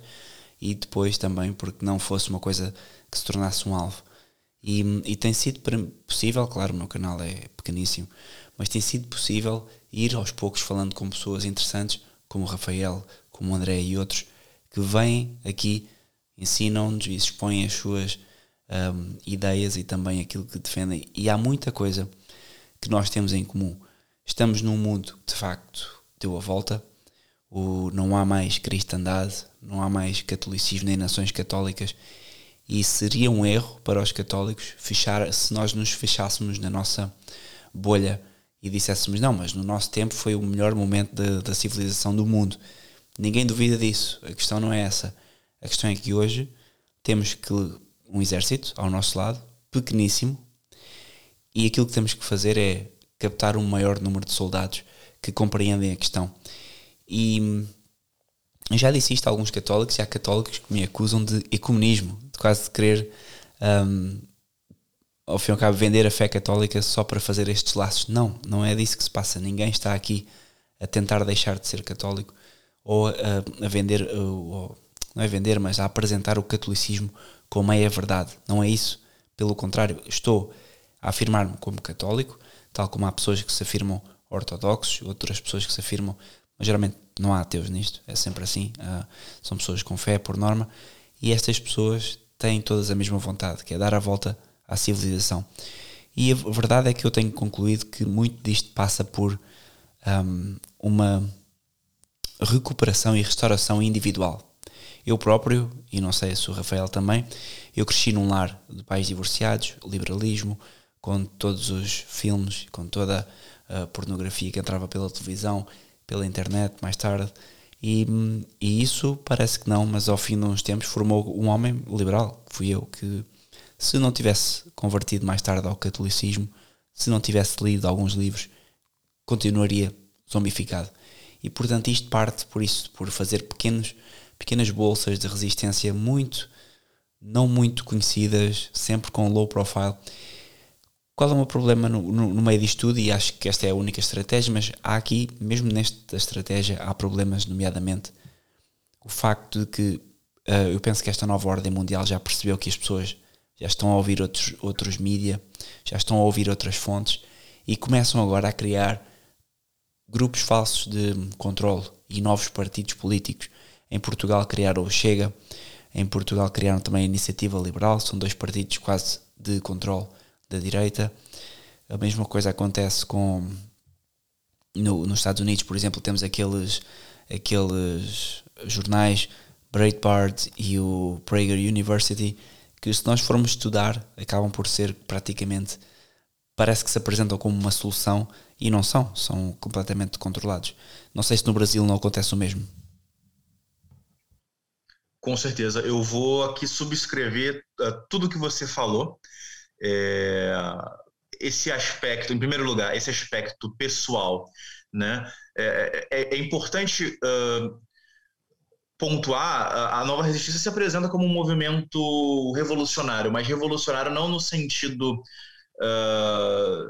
[SPEAKER 1] e depois também porque não fosse uma coisa que se tornasse um alvo. E, e tem sido possível, claro, o meu canal é pequeníssimo, mas tem sido possível ir aos poucos falando com pessoas interessantes, como o Rafael, como o André e outros, que vêm aqui, ensinam-nos e expõem as suas um, ideias e também aquilo que defendem. E há muita coisa que nós temos em comum. Estamos num mundo que de facto deu a volta, o, não há mais cristandade, não há mais catolicismo nem nações católicas e seria um erro para os católicos fechar se nós nos fechássemos na nossa bolha e disséssemos não, mas no nosso tempo foi o melhor momento da, da civilização do mundo. Ninguém duvida disso. A questão não é essa. A questão é que hoje temos que um exército ao nosso lado, pequeníssimo, e aquilo que temos que fazer é captar um maior número de soldados que compreendem a questão. E já disse isto a alguns católicos e há católicos que me acusam de ecumenismo, de quase querer, um, ao fim e ao cabo, vender a fé católica só para fazer estes laços. Não, não é disso que se passa. Ninguém está aqui a tentar deixar de ser católico ou a, a vender, ou, não é vender, mas a apresentar o catolicismo como é a verdade. Não é isso. Pelo contrário, estou a afirmar-me como católico, tal como há pessoas que se afirmam ortodoxos, outras pessoas que se afirmam mas geralmente não há ateus nisto, é sempre assim. Uh, são pessoas com fé por norma e estas pessoas têm todas a mesma vontade, que é dar a volta à civilização. E a verdade é que eu tenho concluído que muito disto passa por um, uma recuperação e restauração individual. Eu próprio, e não sei se o Rafael também, eu cresci num lar de pais divorciados, liberalismo, com todos os filmes, com toda a pornografia que entrava pela televisão, pela internet mais tarde. E, e isso parece que não, mas ao fim de uns tempos formou um homem liberal, que fui eu, que se não tivesse convertido mais tarde ao catolicismo, se não tivesse lido alguns livros, continuaria zombificado. E portanto isto parte por isso, por fazer pequenos, pequenas bolsas de resistência muito, não muito conhecidas, sempre com low profile. Qual é o meu problema no, no, no, meio disto tudo? E acho que esta é a única estratégia, mas há aqui, mesmo nesta estratégia, há problemas, nomeadamente o facto de que uh, eu penso que esta nova ordem mundial já percebeu que as pessoas já estão a ouvir outros, outros mídia, já estão a ouvir outras fontes e começam agora a criar grupos falsos de controle e novos partidos políticos. Em Portugal criaram o Chega, em Portugal criaram também a Iniciativa Liberal, são dois partidos quase de controle da direita. A mesma coisa acontece com no, nos Estados Unidos, por exemplo, temos aqueles aqueles jornais Breitbart e o Prager University que se nós formos estudar acabam por ser praticamente parece que se apresentam como uma solução e não são, são completamente controlados. Não sei se no Brasil não acontece o mesmo.
[SPEAKER 2] Com certeza, eu vou aqui subscrever uh, tudo que você falou. É, esse aspecto, em primeiro lugar, esse aspecto pessoal, né? É, é, é importante uh, pontuar, a, a nova resistência se apresenta como um movimento revolucionário, mas revolucionário não no sentido uh,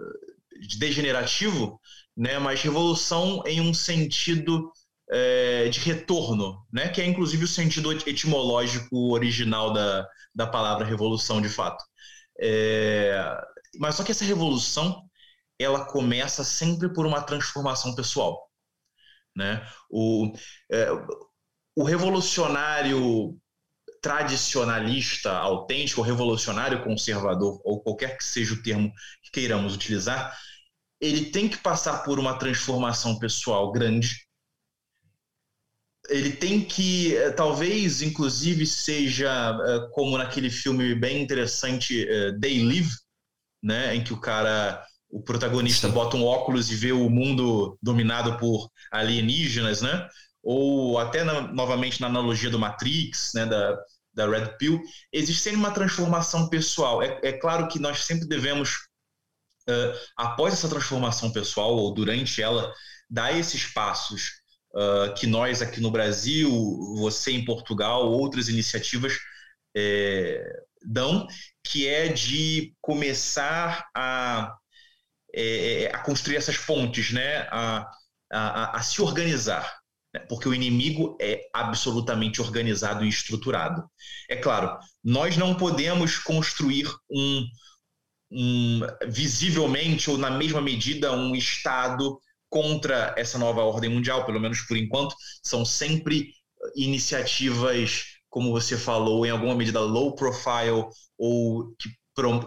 [SPEAKER 2] degenerativo, né, mas revolução em um sentido é, de retorno, né, que é inclusive o sentido etimológico original da, da palavra revolução, de fato. É, mas só que essa revolução ela começa sempre por uma transformação pessoal. Né? O, é, o revolucionário tradicionalista, autêntico, revolucionário conservador, ou qualquer que seja o termo que queiramos utilizar, ele tem que passar por uma transformação pessoal grande. Ele tem que, eh, talvez, inclusive, seja eh, como naquele filme bem interessante, eh, They Live, né, em que o cara, o protagonista, Sim. bota um óculos e vê o mundo dominado por alienígenas, né? ou até na, novamente na analogia do Matrix, né, da, da Red Pill, existe sempre uma transformação pessoal. É, é claro que nós sempre devemos, uh, após essa transformação pessoal ou durante ela, dar esses passos uh, que nós aqui no Brasil, você em Portugal, outras iniciativas é, dão, que é de começar a, é, a construir essas pontes, né, a, a, a se organizar né? porque o inimigo é absolutamente organizado e estruturado. É claro, nós não podemos construir um, um visivelmente ou na mesma medida um Estado contra essa nova ordem mundial, pelo menos por enquanto, são sempre iniciativas, como você falou, em alguma medida low profile ou que,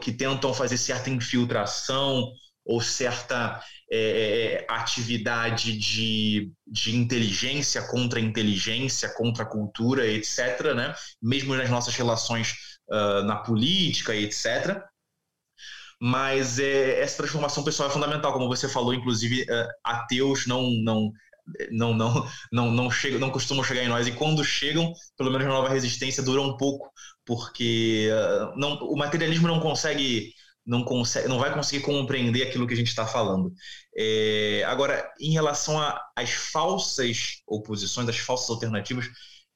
[SPEAKER 2] que tentam fazer certa infiltração ou certa é, é, atividade de, de inteligência contra inteligência, contra cultura, etc., né? mesmo nas nossas relações uh, na política, etc. Mas é, essa transformação pessoal é fundamental, como você falou, inclusive uh, ateus não, não, não, não, não, não, chegam, não costumam chegar em nós, e quando chegam, pelo menos na nova resistência, dura um pouco, porque uh, não, o materialismo não consegue não, consegue, não vai conseguir compreender aquilo que a gente está falando. É, agora, em relação às falsas oposições, às falsas alternativas,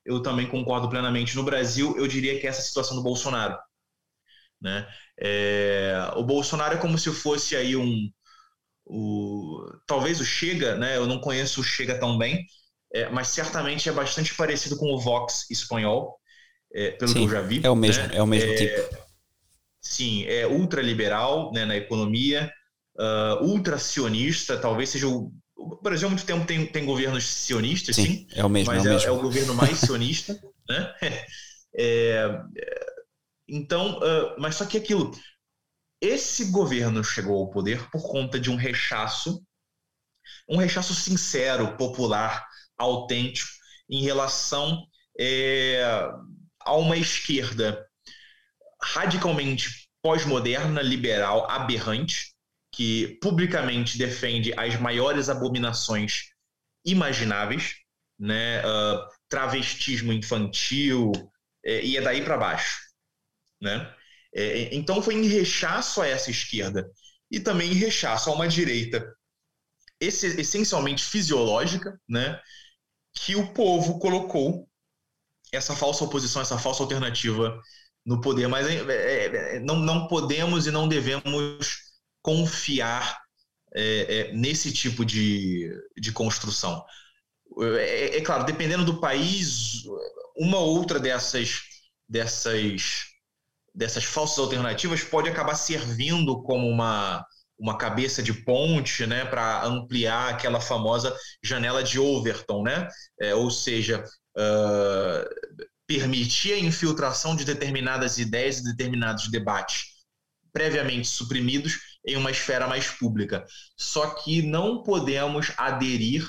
[SPEAKER 2] eu também concordo plenamente. No Brasil, eu diria que é essa situação do Bolsonaro. Né? É, o Bolsonaro é como se fosse aí um. O, talvez o Chega, né? eu não conheço o Chega tão bem, é, mas certamente é bastante parecido com o Vox espanhol, é, pelo
[SPEAKER 1] Sim,
[SPEAKER 2] que eu já vi.
[SPEAKER 1] É o mesmo, né? é o mesmo é, tipo
[SPEAKER 2] sim, é ultraliberal né, na economia, uh, ultracionista, talvez seja o. O Brasil há muito tempo tem, tem governos sionistas, sim, sim
[SPEAKER 1] é o mesmo,
[SPEAKER 2] mas
[SPEAKER 1] é o,
[SPEAKER 2] mesmo. É, é o governo mais sionista, né? É, então, uh, mas só que aquilo, esse governo chegou ao poder por conta de um rechaço, um rechaço sincero, popular, autêntico, em relação é, a uma esquerda radicalmente pós-moderna, liberal, aberrante, que publicamente defende as maiores abominações imagináveis, né? Uh, travestismo infantil, é, e é daí para baixo. Né? É, então foi em rechaço a essa esquerda e também em rechaço a uma direita esse, essencialmente fisiológica, né? que o povo colocou essa falsa oposição, essa falsa alternativa no poder. Mas é, é, é não, não podemos e não devemos confiar é, é, nesse tipo de, de construção. É, é, claro, dependendo do país, uma outra dessas, dessas, dessas falsas alternativas pode acabar servindo como uma, uma cabeça de ponte né, para ampliar aquela famosa janela de Overton, né? É, ou seja, uh, permitir a infiltração de determinadas ideias e determinados debates previamente suprimidos em uma esfera mais pública. Só que não podemos aderir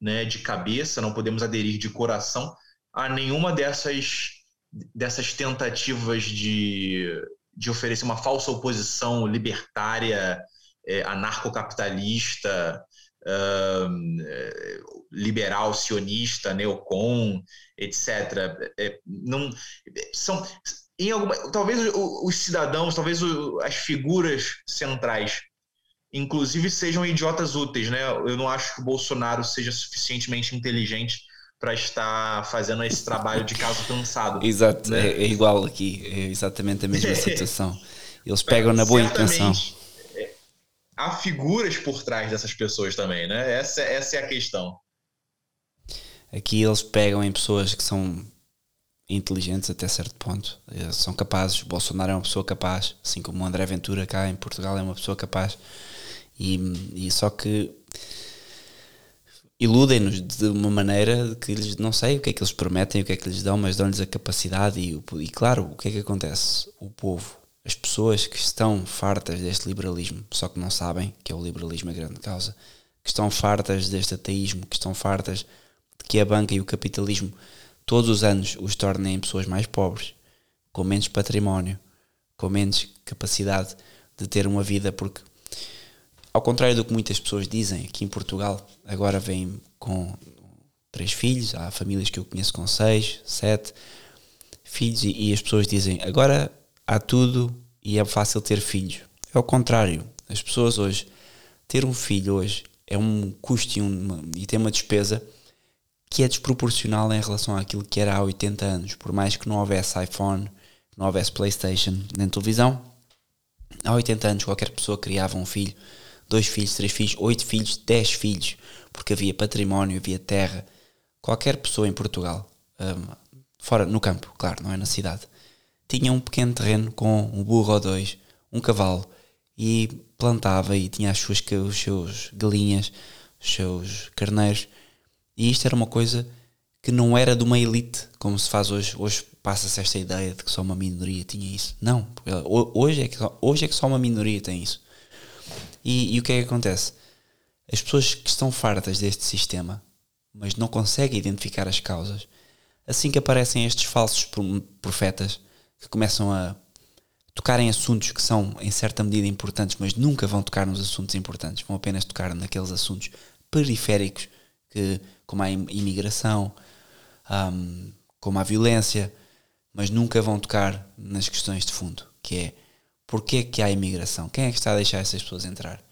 [SPEAKER 2] né, de cabeça, não podemos aderir de coração a nenhuma dessas, dessas tentativas de, de oferecer uma falsa oposição libertária, é, anarcocapitalista, uh, liberal, sionista, neocon, etc. É, não, são, em alguma, talvez os cidadãos, talvez as figuras centrais inclusive sejam idiotas úteis, né? Eu não acho que o Bolsonaro seja suficientemente inteligente para estar fazendo esse trabalho de caso cansado.
[SPEAKER 1] Exato, né? é, é, igual aqui, é exatamente a mesma situação. Eles pegam na boa intenção.
[SPEAKER 2] É, há figuras por trás dessas pessoas também, né? Essa, essa é a questão.
[SPEAKER 1] Aqui eles pegam em pessoas que são inteligentes até certo ponto, são capazes. Bolsonaro é uma pessoa capaz, assim como o André Ventura cá em Portugal é uma pessoa capaz e, e só que iludem-nos de uma maneira que eles não sei o que é que eles prometem, o que é que lhes dão, mas dão-lhes a capacidade e, e claro, o que é que acontece? O povo, as pessoas que estão fartas deste liberalismo, só que não sabem que é o liberalismo a grande causa, que estão fartas deste ateísmo, que estão fartas de que a banca e o capitalismo todos os anos os tornem pessoas mais pobres, com menos património, com menos capacidade de ter uma vida, porque ao contrário do que muitas pessoas dizem, aqui em Portugal agora vêm com três filhos, há famílias que eu conheço com seis, sete filhos e, e as pessoas dizem agora há tudo e é fácil ter filhos. É o contrário. As pessoas hoje, ter um filho hoje é um custo e, uma, e tem uma despesa que é desproporcional em relação àquilo que era há 80 anos. Por mais que não houvesse iPhone, não houvesse Playstation nem televisão, há 80 anos qualquer pessoa criava um filho dois filhos, três filhos, oito filhos, dez filhos, porque havia património, havia terra. Qualquer pessoa em Portugal, um, fora no campo, claro, não é na cidade, tinha um pequeno terreno com um burro ou dois, um cavalo e plantava e tinha as suas, os seus galinhas, os seus carneiros. E isto era uma coisa que não era de uma elite, como se faz hoje. Hoje passa-se esta ideia de que só uma minoria tinha isso. Não, hoje é que, hoje é que só uma minoria tem isso. E, e o que é que acontece? As pessoas que estão fartas deste sistema, mas não conseguem identificar as causas, assim que aparecem estes falsos profetas que começam a tocar em assuntos que são em certa medida importantes, mas nunca vão tocar nos assuntos importantes, vão apenas tocar naqueles assuntos periféricos, que, como a imigração, um, como a violência, mas nunca vão tocar nas questões de fundo, que é Porquê que há imigração? Quem é que está a deixar essas pessoas entrar?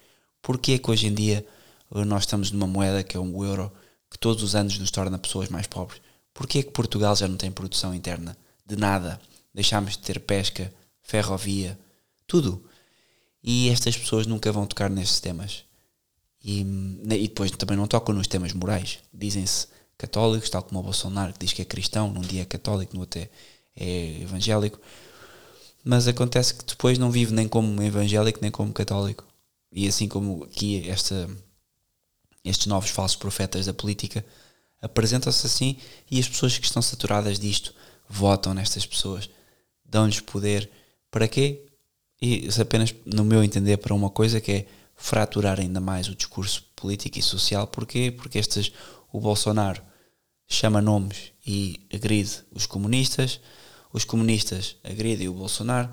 [SPEAKER 1] Porquê que hoje em dia eh, nós estamos numa moeda que é um euro que todos os anos nos torna pessoas mais pobres? Porquê que Portugal já não tem produção interna? De nada. Deixámos de ter pesca, ferrovia, tudo. E estas pessoas nunca vão tocar nestes temas. E, e depois também não tocam nos temas morais. Dizem-se católicos, tal como o Bolsonaro, que diz que é cristão, num dia é católico, no outro é, é evangélico mas acontece que depois não vive nem como evangélico nem como católico. E assim como aqui esta, estes novos falsos profetas da política apresentam-se assim e as pessoas que estão saturadas disto votam nestas pessoas, dão-lhes poder. Para quê? e apenas, no meu entender, para uma coisa que é fraturar ainda mais o discurso político e social. Porquê? Porque estes, o Bolsonaro chama nomes e agride os comunistas, os comunistas agridem o Bolsonaro,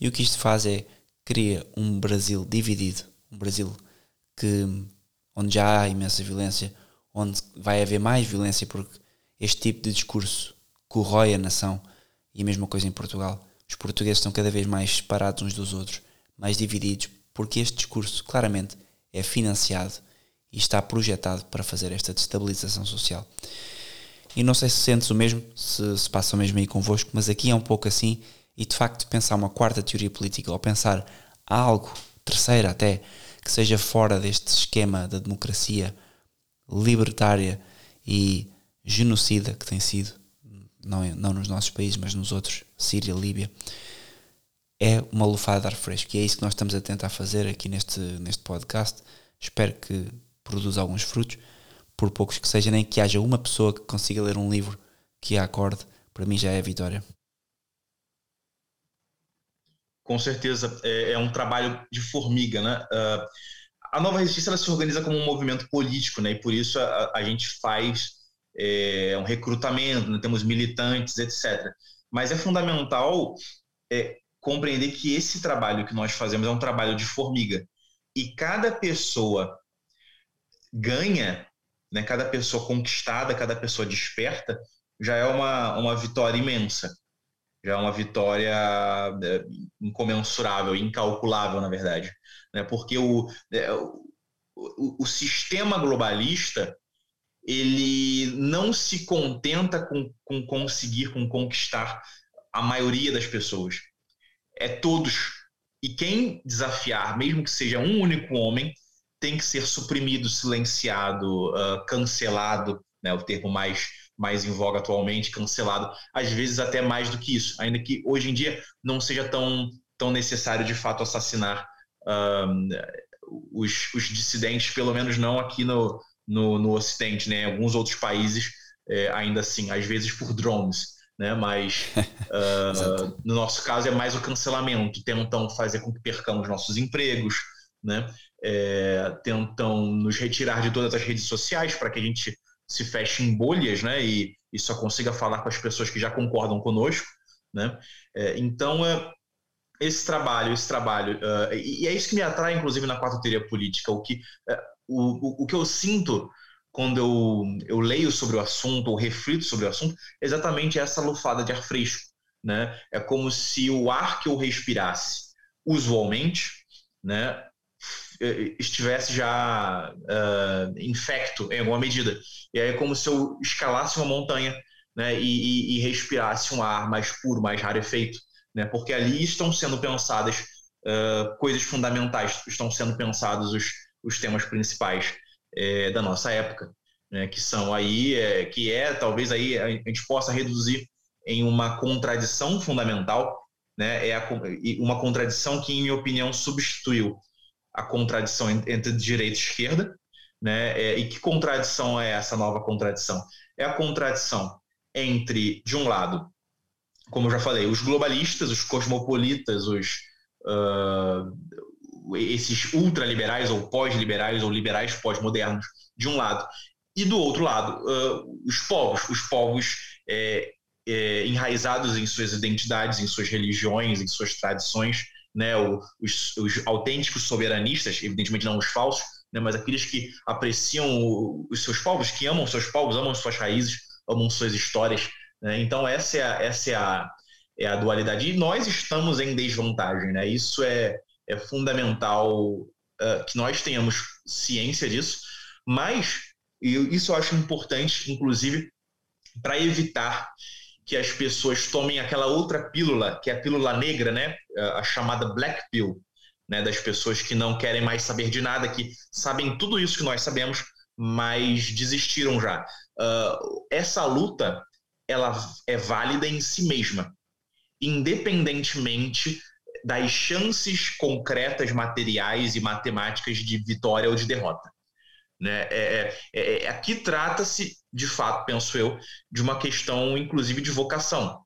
[SPEAKER 1] e o que isto faz é cria um Brasil dividido, um Brasil que onde já há imensa violência, onde vai haver mais violência porque este tipo de discurso corrói a nação e a mesma coisa em Portugal. Os portugueses estão cada vez mais separados uns dos outros, mais divididos, porque este discurso claramente é financiado e está projetado para fazer esta destabilização social. E não sei se sentes o mesmo, se, se passa o mesmo aí convosco, mas aqui é um pouco assim, e de facto pensar uma quarta teoria política ou pensar algo, terceira até, que seja fora deste esquema da democracia libertária e genocida que tem sido, não, não nos nossos países, mas nos outros, Síria, Líbia, é uma lufada de ar fresco. E é isso que nós estamos a tentar fazer aqui neste, neste podcast. Espero que produza alguns frutos, por poucos que sejam, nem que haja uma pessoa que consiga ler um livro que a acorde, para mim já é vitória.
[SPEAKER 2] Com certeza, é, é um trabalho de formiga, né? Uh, a Nova Resistência ela se organiza como um movimento político, né? E por isso a, a gente faz é, um recrutamento, né? temos militantes, etc. Mas é fundamental é, compreender que esse trabalho que nós fazemos é um trabalho de formiga. E cada pessoa ganha, né? Cada pessoa conquistada, cada pessoa desperta, já é uma, uma vitória imensa já é uma vitória é, incomensurável, incalculável, na verdade. Né? Porque o, é, o, o sistema globalista ele não se contenta com, com conseguir, com conquistar a maioria das pessoas. É todos. E quem desafiar, mesmo que seja um único homem, tem que ser suprimido, silenciado, uh, cancelado, né, o termo mais mais em voga atualmente, cancelado, às vezes até mais do que isso, ainda que hoje em dia não seja tão, tão necessário de fato assassinar um, os, os, dissidentes, pelo menos não aqui no, no, no Ocidente, né? Em alguns outros países, é, ainda assim, às vezes por drones. Né? Mas uh, no nosso caso é mais o cancelamento. Tentam fazer com que percamos nossos empregos, né? É, tentam nos retirar de todas as redes sociais para que a gente se feche em bolhas, né? E, e só consiga falar com as pessoas que já concordam conosco, né? É, então, é, esse trabalho, esse trabalho, uh, e, e, é isso que me atrai, inclusive, na quarta teoria política. O que, uh, o, o, que eu sinto quando eu, eu leio sobre o assunto ou reflito sobre o assunto é exatamente essa lufada de ar fresco. Né? É como se o ar que eu respirasse usualmente né, estivesse já uh, infecto em alguma medida. E aí é como se eu escalasse uma montanha né, e, e, e respirasse um ar mais puro, mais rarefeito, né, porque ali estão sendo pensadas uh, coisas fundamentais, estão sendo pensados os, os temas principais é, da nossa época, né, que são aí, é, que é talvez aí a gente possa reduzir em uma contradição fundamental, né, é a, uma contradição que, em minha opinião, substituiu a contradição entre direita e esquerda, né? É, e que contradição é essa nova contradição? É a contradição entre, de um lado, como eu já falei, os globalistas, os cosmopolitas, os uh, esses ultraliberais ou pós-liberais ou liberais pós-modernos, de um lado, e do outro lado, uh, os povos, os povos é, é, enraizados em suas identidades, em suas religiões, em suas tradições, né, os, os autênticos soberanistas, evidentemente não os falsos, né, mas aqueles que apreciam os seus povos, que amam seus povos, amam suas raízes, amam suas histórias. Né? Então essa é a, essa é a, é a dualidade. E nós estamos em desvantagem. Né? Isso é, é fundamental uh, que nós tenhamos ciência disso, mas isso eu acho importante, inclusive, para evitar que as pessoas tomem aquela outra pílula, que é a pílula negra, né? a chamada black pill, né, das pessoas que não querem mais saber de nada, que sabem tudo isso que nós sabemos, mas desistiram já. Uh, essa luta ela é válida em si mesma, independentemente das chances concretas, materiais e matemáticas de vitória ou de derrota. Né? É, é, é, aqui trata-se, de fato, penso eu, de uma questão, inclusive, de vocação.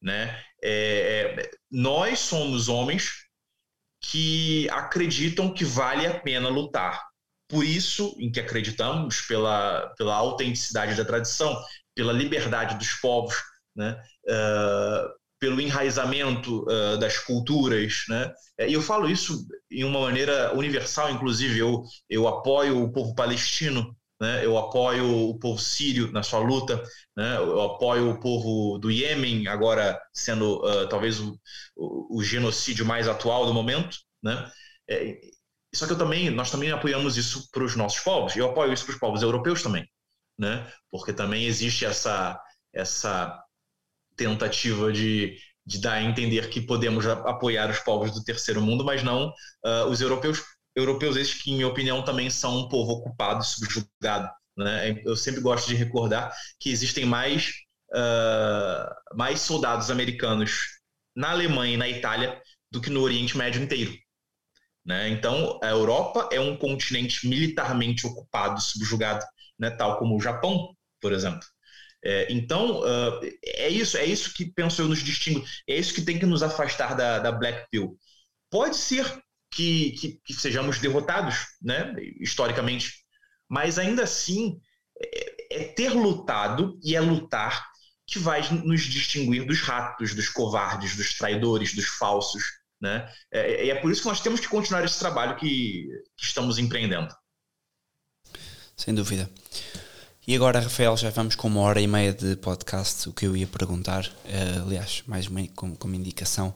[SPEAKER 2] Né? É, é, nós somos homens que acreditam que vale a pena lutar. Por isso, em que acreditamos, pela, pela autenticidade da tradição, pela liberdade dos povos, né? Uh, pelo enraizamento uh, das culturas, né? E eu falo isso em uma maneira universal, inclusive eu eu apoio o povo palestino, né? Eu apoio o povo sírio na sua luta, né? Eu apoio o povo do Iêmen agora sendo uh, talvez o, o, o, genocídio mais atual do momento, né? É, só que eu também nós também apoiamos isso para os nossos povos. Eu apoio isso para os povos europeus também, né? Porque também existe essa essa tentativa de, de dar a entender que podemos apoiar os povos do terceiro mundo, mas não uh, os europeus, europeus esses que, em minha opinião, também são um povo ocupado, subjugado. Né? Eu sempre gosto de recordar que existem mais, uh, mais soldados americanos na Alemanha e na Itália do que no Oriente Médio inteiro. Né? Então, a Europa é um continente militarmente ocupado, subjugado, né? tal como o Japão, por exemplo. É, então, uh, é isso, é isso que penso eu nos distingue, é isso que tem que nos afastar da, da Black Pill. Pode ser que, que, que, sejamos derrotados, né, historicamente, mas ainda assim é, é, ter lutado e é lutar que vai nos distinguir dos ratos, dos covardes, dos traidores, dos falsos. Né? É, é por isso que nós temos que continuar esse trabalho que, que estamos empreendendo.
[SPEAKER 1] Sem dúvida. E agora, Rafael, já vamos com uma hora e meia de podcast. O que eu ia perguntar, uh, aliás, mais uma, como, como indicação,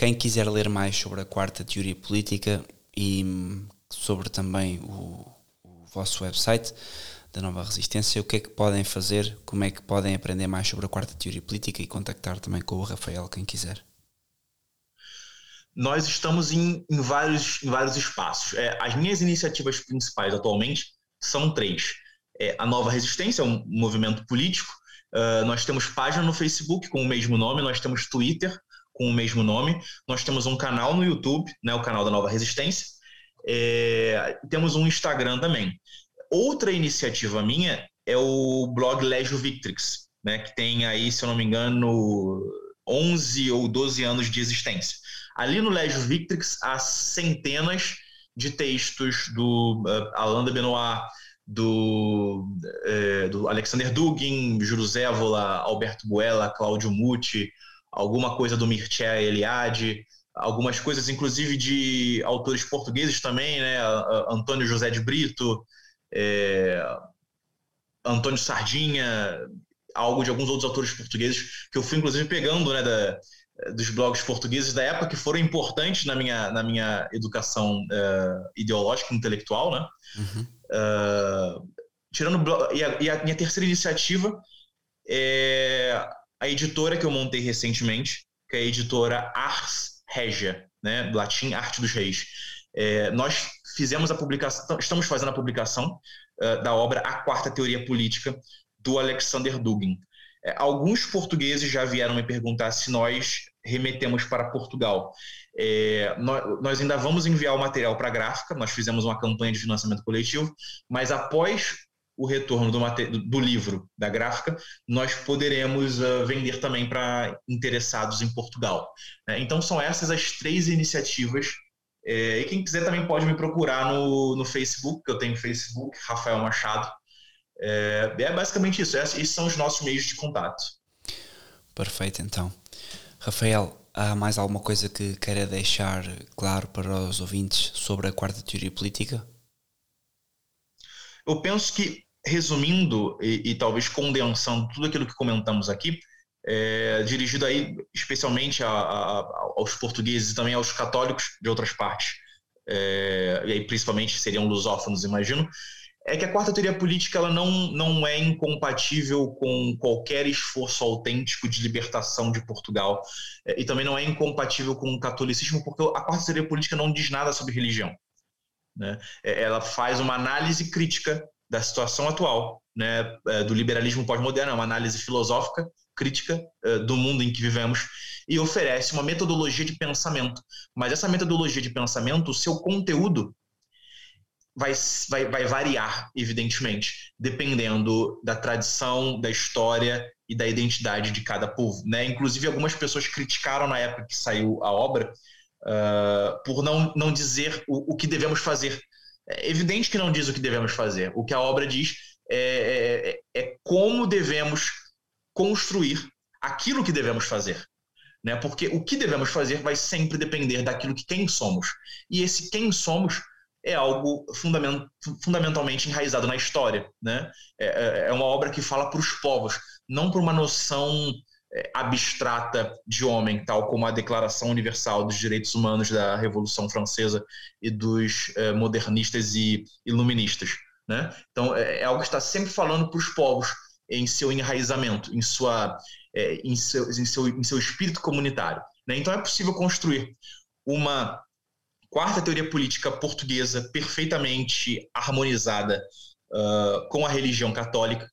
[SPEAKER 1] quem quiser ler mais sobre a quarta teoria política e hum, sobre também o, o vosso website da Nova Resistência, o que é que podem fazer, como é que podem aprender mais sobre a quarta teoria política e contactar também com o Rafael, quem quiser.
[SPEAKER 2] Nós estamos em, em vários, em vários espaços. É, as minhas iniciativas principais atualmente são três é, a Nova Resistência, um movimento político. Uh, nós temos página no Facebook com o mesmo nome, nós temos Twitter com o mesmo nome, nós temos um canal no YouTube, né, o canal da Nova Resistência, é, temos um Instagram também. Outra iniciativa minha é o blog Legio Victrix, né, que tem aí, se eu não me engano, 11 ou 12 anos de existência. Ali no Legio Victrix há centenas de textos do uh, Alain de Benoit, do, é, do Alexander Dugin, Júlio Zévola, Alberto Buella, Cláudio Muti, alguma coisa do Mircea Eliade, algumas coisas inclusive de autores portugueses também, né? Antônio José de Brito, é, Antônio Sardinha, algo de alguns outros autores portugueses que eu fui inclusive pegando, né, da, dos blogs portugueses da época que foram importantes na minha, na minha educação uh, ideológica intelectual, né? Uhum. Uh, tirando e a, e a, minha terceira iniciativa é a editora que eu montei recentemente, que é a editora Ars Regia, né, latim Arte dos Reis. É, nós fizemos a publicação, estamos fazendo a publicação uh, da obra A Quarta Teoria Política do Alexander Dugin. É, alguns portugueses já vieram me perguntar se nós remetemos para Portugal. É, nós, nós, ainda vamos enviar o material para a gráfica, nós fizemos uma campanha de financiamento coletivo, mas após o retorno do, do livro da gráfica, nós poderemos uh, vender também para interessados em Portugal. É, então, são essas as três iniciativas. É, e quem quiser também pode me procurar no, no Facebook, que eu tenho Facebook, Rafael Machado. É, é basicamente isso, esses são os nossos meios de contato.
[SPEAKER 1] Perfeito, então. Rafael, há mais alguma coisa que queira deixar claro para os ouvintes sobre a quarta teoria política?
[SPEAKER 2] Eu penso que, resumindo e, e talvez condensando tudo aquilo que comentamos aqui, é, dirigido aí especialmente a, a, aos portugueses e também aos católicos de outras partes, é, e aí principalmente seriam lusófonos, imagino, é que a quarta teoria política ela não, não é incompatível com qualquer esforço autêntico de libertação de Portugal é, e também não é incompatível com o catolicismo porque a quarta teoria política não diz nada sobre religião. Né? É, ela faz uma análise crítica da situação atual, né, é, do liberalismo pós-moderno, é uma análise filosófica crítica do mundo em que vivemos e oferece uma metodologia de pensamento. Mas essa metodologia de pensamento, o seu conteúdo vai, vai, vai variar, evidentemente, dependendo da tradição, da história e da identidade de cada povo. Né? Inclusive, algumas pessoas criticaram na época que saiu a obra uh, por não, não dizer o, o, que devemos fazer. É evidente que não diz o que devemos fazer. O que a obra diz é, é, é como devemos construir aquilo que devemos fazer. Né? Porque o que devemos fazer vai sempre depender daquilo que quem somos. E esse quem somos é algo fundament, fundamentalmente enraizado na história. Né? É, é, é uma obra que fala para os povos, não para uma noção é, abstrata de homem, tal como a Declaração Universal dos Direitos Humanos da Revolução Francesa e dos é, modernistas e iluministas. Né? Então, é, é algo que está sempre falando para os povos em seu enraizamento, em, sua, é, em, seu, em, seu, em seu espírito comunitário. Né? Então, é possível construir uma quarta teoria política portuguesa perfeitamente harmonizada uh, com a religião católica.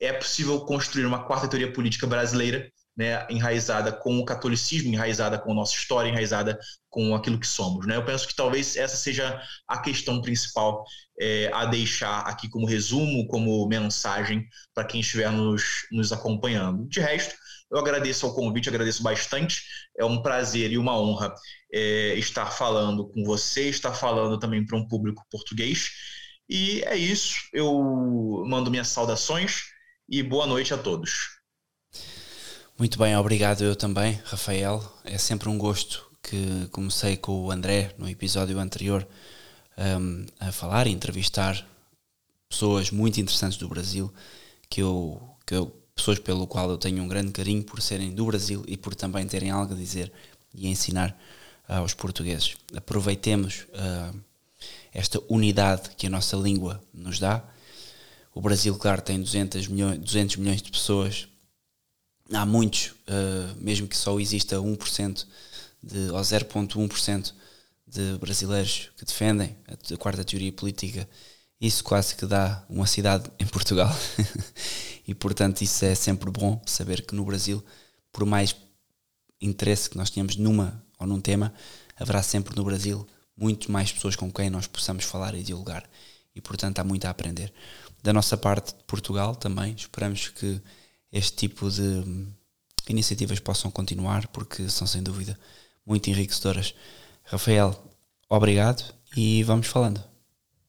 [SPEAKER 2] É possível construir uma quarta teoria política brasileira, né, enraizada com o catolicismo, enraizada com a nossa história, enraizada com aquilo que somos. Né? Eu penso que talvez essa seja a questão principal é, a deixar aqui como resumo, como mensagem para quem estiver nos, nos acompanhando. De resto, eu agradeço ao convite, agradeço bastante. É um prazer e uma honra é, estar falando com você, estar falando também para um público português. E é isso. Eu mando minhas saudações e boa noite a todos.
[SPEAKER 1] Muito bem, obrigado eu também, Rafael. É sempre um gosto que comecei com o André no episódio anterior um, a falar e entrevistar pessoas muito interessantes do Brasil que eu, que eu pessoas pelo qual eu tenho um grande carinho por serem do Brasil e por também terem algo a dizer e a ensinar uh, aos portugueses. Aproveitemos uh, esta unidade que a nossa língua nos dá. O Brasil, claro, tem 200 milhões, 200 milhões de pessoas. Há muitos, uh, mesmo que só exista 1% de, ou 0,1% de brasileiros que defendem a quarta teoria política, isso quase que dá uma cidade em Portugal. e portanto isso é sempre bom saber que no Brasil, por mais interesse que nós tenhamos numa ou num tema, haverá sempre no Brasil muito mais pessoas com quem nós possamos falar e dialogar. E portanto há muito a aprender. Da nossa parte de Portugal também, esperamos que este tipo de iniciativas possam continuar, porque são sem dúvida muito enriquecedoras. Rafael, obrigado e vamos falando.